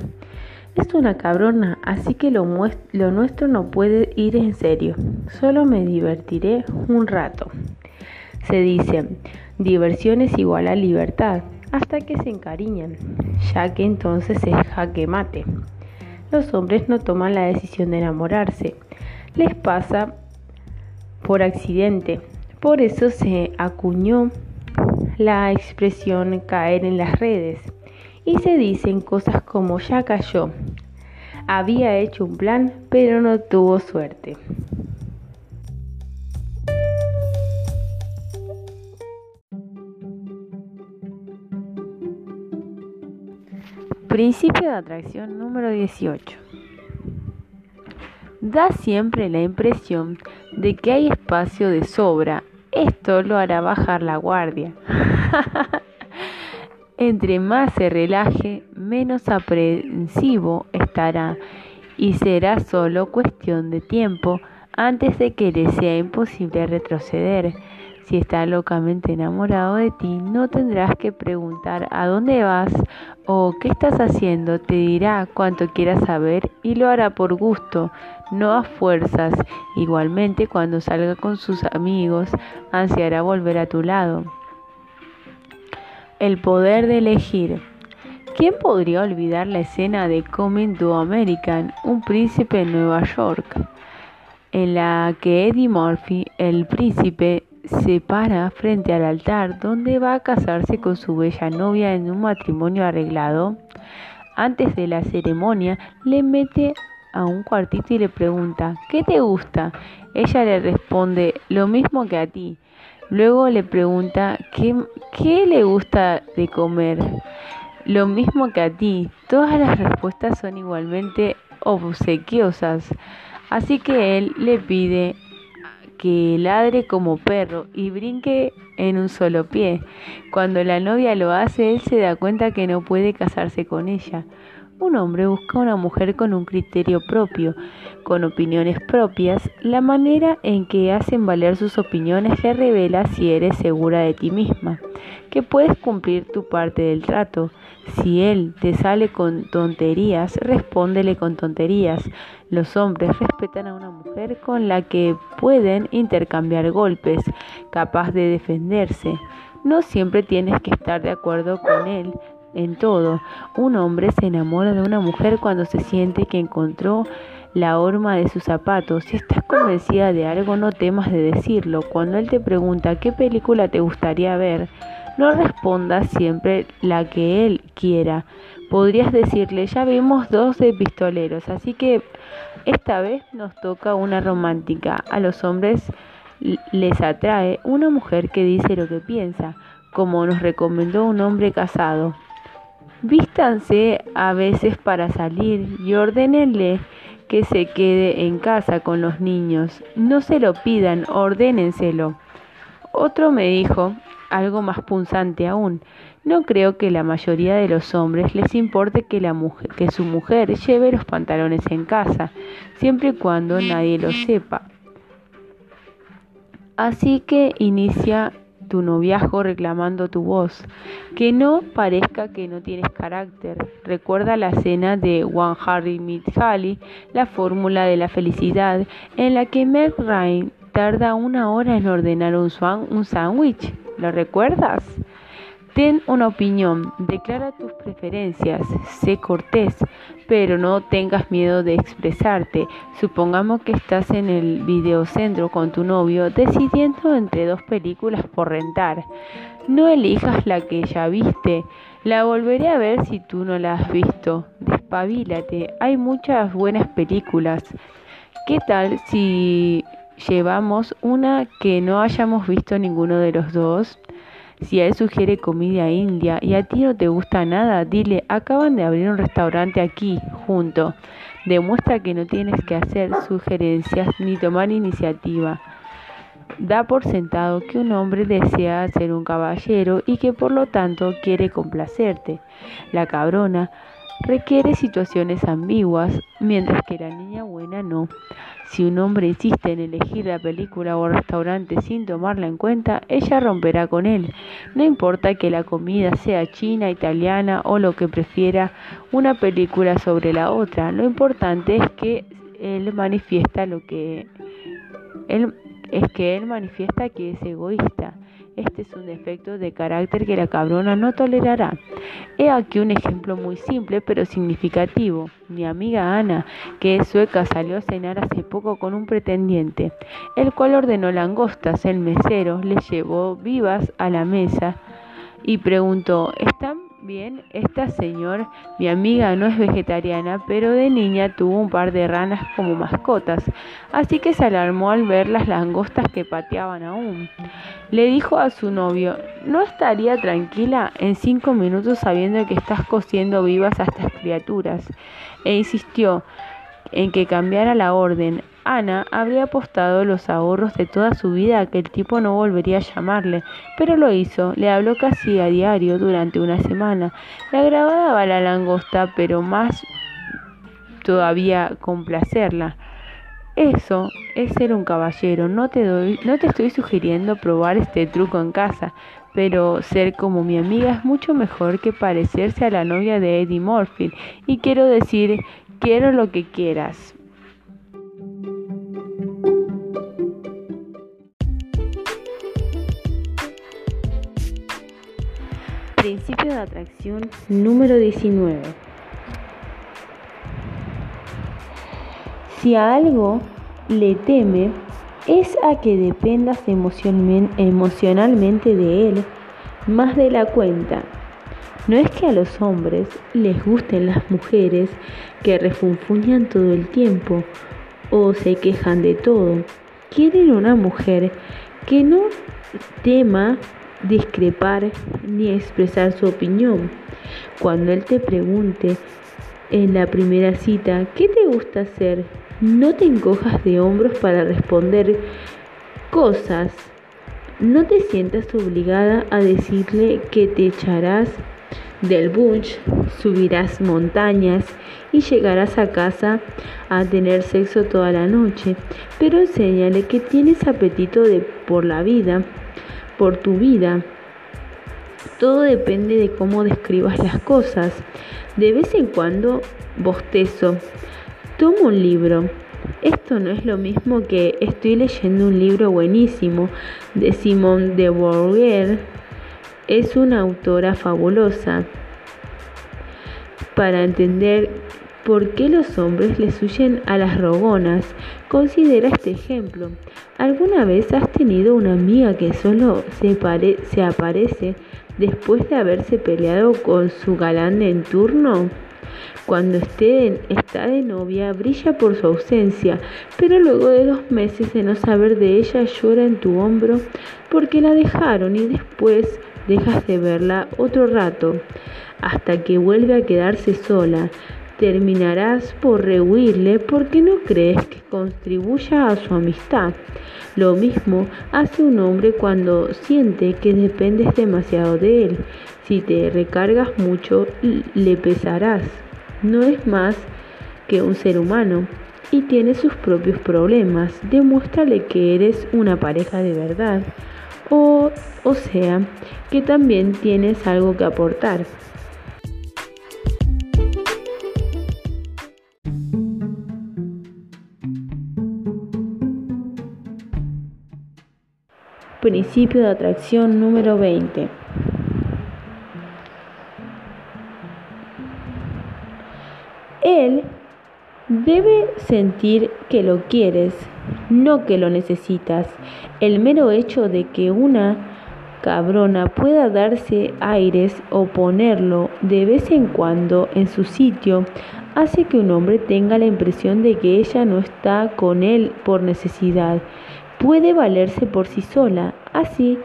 Es una cabrona, así que lo, nuestro no puede ir en serio. Solo me divertiré un rato. Se dice, diversión es igual a libertad, hasta que se encariñan, ya que entonces es jaque mate. Los hombres no toman la decisión de enamorarse, les pasa por accidente. Por eso se acuñó la expresión caer en las redes y se dicen cosas como ya cayó. Había hecho un plan, pero no tuvo suerte. Principio de atracción número 18. Da siempre la impresión de que hay espacio de sobra esto lo hará bajar la guardia. Entre más se relaje, menos aprensivo estará y será solo cuestión de tiempo antes de que le sea imposible retroceder. Si está locamente enamorado de ti, no tendrás que preguntar a dónde vas o qué estás haciendo. Te dirá cuanto quieras saber y lo hará por gusto, no a fuerzas. Igualmente, cuando salga con sus amigos, ansiará volver a tu lado. El poder de elegir. ¿Quién podría olvidar la escena de Coming to American, un príncipe en Nueva York, en la que Eddie Murphy, el príncipe, se para frente al altar donde va a casarse con su bella novia en un matrimonio arreglado. Antes de la ceremonia le mete a un cuartito y le pregunta, ¿qué te gusta? Ella le responde, lo mismo que a ti. Luego le pregunta, ¿qué, qué le gusta de comer? Lo mismo que a ti. Todas las respuestas son igualmente obsequiosas. Así que él le pide que ladre como perro y brinque en un solo pie. Cuando la novia lo hace, él se da cuenta que no puede casarse con ella. Un hombre busca una mujer con un criterio propio, con opiniones propias. La manera en que hacen valer sus opiniones le revela si eres segura de ti misma, que puedes cumplir tu parte del trato. Si él te sale con tonterías, respóndele con tonterías. Los hombres respetan a una mujer con la que pueden intercambiar golpes, capaz de defenderse. No siempre tienes que estar de acuerdo con él, en todo. Un hombre se enamora de una mujer cuando se siente que encontró la horma de sus zapatos. Si estás convencida de algo, no temas de decirlo. Cuando él te pregunta qué película te gustaría ver, no respondas siempre la que él quiera. Podrías decirle, ya vimos dos de pistoleros, así que esta vez nos toca una romántica. A los hombres les atrae una mujer que dice lo que piensa como nos recomendó un hombre casado. Vístanse a veces para salir y ordénenle que se quede en casa con los niños. No se lo pidan, ordénenselo. Otro me dijo, algo más punzante aún, no creo que la mayoría de los hombres les importe que, la que su mujer lleve los pantalones en casa, siempre y cuando nadie lo sepa. Así que inicia tu noviazgo reclamando tu voz. Que no parezca que no tienes carácter. Recuerda la escena de One Harry Meet Halley, la fórmula de la felicidad, en la que Meg Ryan tarda una hora en ordenar un sándwich. ¿Lo recuerdas? Ten una opinión, declara tus preferencias, sé cortés, pero no tengas miedo de expresarte. Supongamos que estás en el videocentro con tu novio decidiendo entre dos películas por rentar. No elijas la que ya viste, la volveré a ver si tú no la has visto. Despabilate, hay muchas buenas películas. ¿Qué tal si llevamos una que no hayamos visto ninguno de los dos? Si a él sugiere comida india y a ti no te gusta nada, dile, acaban de abrir un restaurante aquí, junto. Demuestra que no tienes que hacer sugerencias ni tomar iniciativa. Da por sentado que un hombre desea ser un caballero y que por lo tanto quiere complacerte. La cabrona requiere situaciones ambiguas, mientras que la niña buena no. Si un hombre insiste en elegir la película o restaurante sin tomarla en cuenta, ella romperá con él. No importa que la comida sea china, italiana o lo que prefiera una película sobre la otra, lo importante es que él manifiesta lo que él es que él manifiesta que es egoísta. Este es un defecto de carácter que la cabrona no tolerará. He aquí un ejemplo muy simple pero significativo. Mi amiga Ana, que es sueca, salió a cenar hace poco con un pretendiente, el cual ordenó langostas. El mesero le llevó vivas a la mesa y preguntó, ¿están Bien, esta señor, mi amiga, no es vegetariana, pero de niña tuvo un par de ranas como mascotas, así que se alarmó al ver las langostas que pateaban aún. Le dijo a su novio, ¿no estaría tranquila en cinco minutos sabiendo que estás cociendo vivas a estas criaturas? E insistió en que cambiara la orden. Ana habría apostado los ahorros de toda su vida a que el tipo no volvería a llamarle, pero lo hizo, le habló casi a diario durante una semana. Le agradaba la langosta, pero más todavía complacerla. Eso es ser un caballero. No te doy, no te estoy sugiriendo probar este truco en casa, pero ser como mi amiga es mucho mejor que parecerse a la novia de Eddie Murphy. Y quiero decir, quiero lo que quieras. Principio de atracción número 19. Si a algo le teme, es a que dependas emocionalmente de él más de la cuenta. No es que a los hombres les gusten las mujeres que refunfuñan todo el tiempo o se quejan de todo. Quieren una mujer que no tema discrepar ni expresar su opinión. Cuando él te pregunte en la primera cita, ¿qué te gusta hacer? No te encojas de hombros para responder cosas. No te sientas obligada a decirle que te echarás del bunch, subirás montañas y llegarás a casa a tener sexo toda la noche, pero enséñale que tienes apetito por la vida por tu vida. Todo depende de cómo describas las cosas. De vez en cuando bostezo. Tomo un libro. Esto no es lo mismo que estoy leyendo un libro buenísimo de Simone de Beauvoir. Es una autora fabulosa. Para entender ¿Por qué los hombres les huyen a las rogonas? Considera este ejemplo. ¿Alguna vez has tenido una amiga que solo se, aparece después de haberse peleado con su galán en turno? Cuando esté, está de novia, brilla por su ausencia, pero luego de dos meses de no saber de ella, llora en tu hombro porque la dejaron y después dejas de verla otro rato, hasta que vuelve a quedarse sola. Terminarás por rehuirle porque no crees que contribuya a su amistad. Lo mismo hace un hombre cuando siente que dependes demasiado de él. Si te recargas mucho, le pesarás. No es más que un ser humano y tiene sus propios problemas. Demuéstrale que eres una pareja de verdad. O, o sea, que también tienes algo que aportar. Principio de atracción número 20. Él debe sentir que lo quieres, no que lo necesitas. El mero hecho de que una cabrona pueda darse aires o ponerlo de vez en cuando en su sitio hace que un hombre tenga la impresión de que ella no está con él por necesidad puede valerse por sí sola. Así,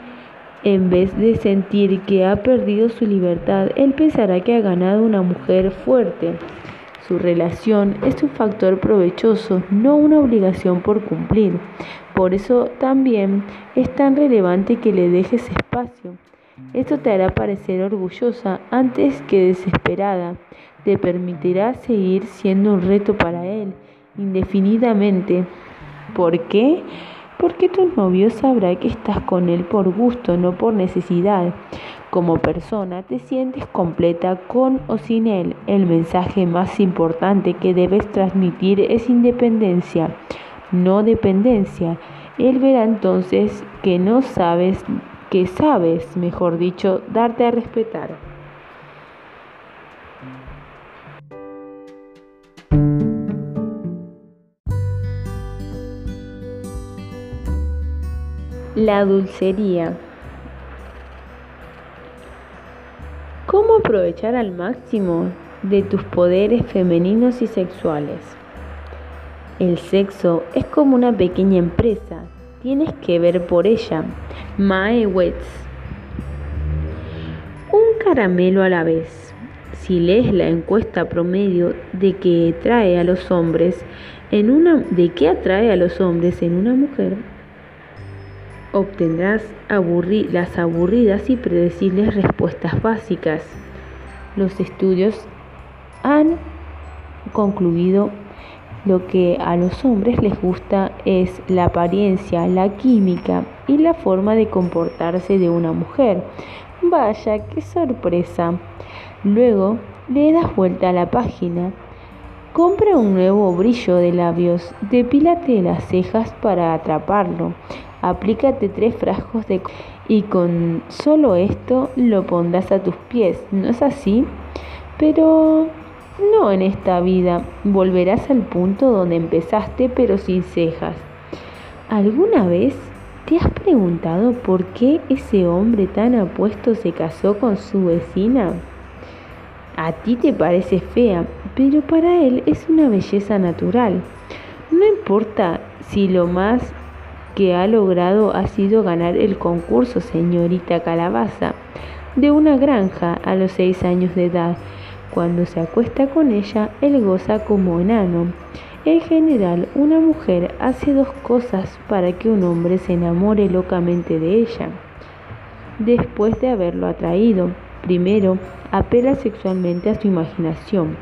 en vez de sentir que ha perdido su libertad, él pensará que ha ganado una mujer fuerte. Su relación es un factor provechoso, no una obligación por cumplir. Por eso también es tan relevante que le dejes espacio. Esto te hará parecer orgullosa antes que desesperada. Te permitirá seguir siendo un reto para él indefinidamente. ¿Por qué? Porque tu novio sabrá que estás con él por gusto, no por necesidad. Como persona te sientes completa con o sin él. El mensaje más importante que debes transmitir es independencia, no dependencia. Él verá entonces que no sabes, que sabes, mejor dicho, darte a respetar. La dulcería. ¿Cómo aprovechar al máximo de tus poderes femeninos y sexuales? El sexo es como una pequeña empresa. Tienes que ver por ella. Mae Wetz. Un caramelo a la vez. Si lees la encuesta promedio de que atrae a los hombres en una de qué atrae a los hombres en una mujer, obtendrás las aburridas y predecibles respuestas básicas. Los estudios han concluido lo que a los hombres les gusta es la apariencia, la química y la forma de comportarse de una mujer. Vaya, qué sorpresa. Luego le das vuelta a la página. Compra un nuevo brillo de labios, depílate las cejas para atraparlo, aplícate tres frascos de y con solo esto lo pondrás a tus pies, ¿no es así? Pero no en esta vida, volverás al punto donde empezaste pero sin cejas. ¿Alguna vez te has preguntado por qué ese hombre tan apuesto se casó con su vecina? A ti te parece fea, pero para él es una belleza natural. No importa si lo más que ha logrado ha sido ganar el concurso Señorita Calabaza de una granja a los seis años de edad. Cuando se acuesta con ella, él goza como enano. En general, una mujer hace dos cosas para que un hombre se enamore locamente de ella. Después de haberlo atraído, primero, apela sexualmente a su imaginación.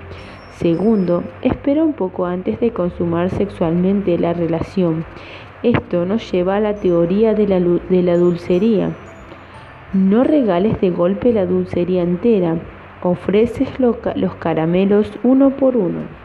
Segundo, espera un poco antes de consumar sexualmente la relación esto nos lleva a la teoría de la, dulcería. No regales de golpe la dulcería entera, ofreces los caramelos uno por uno.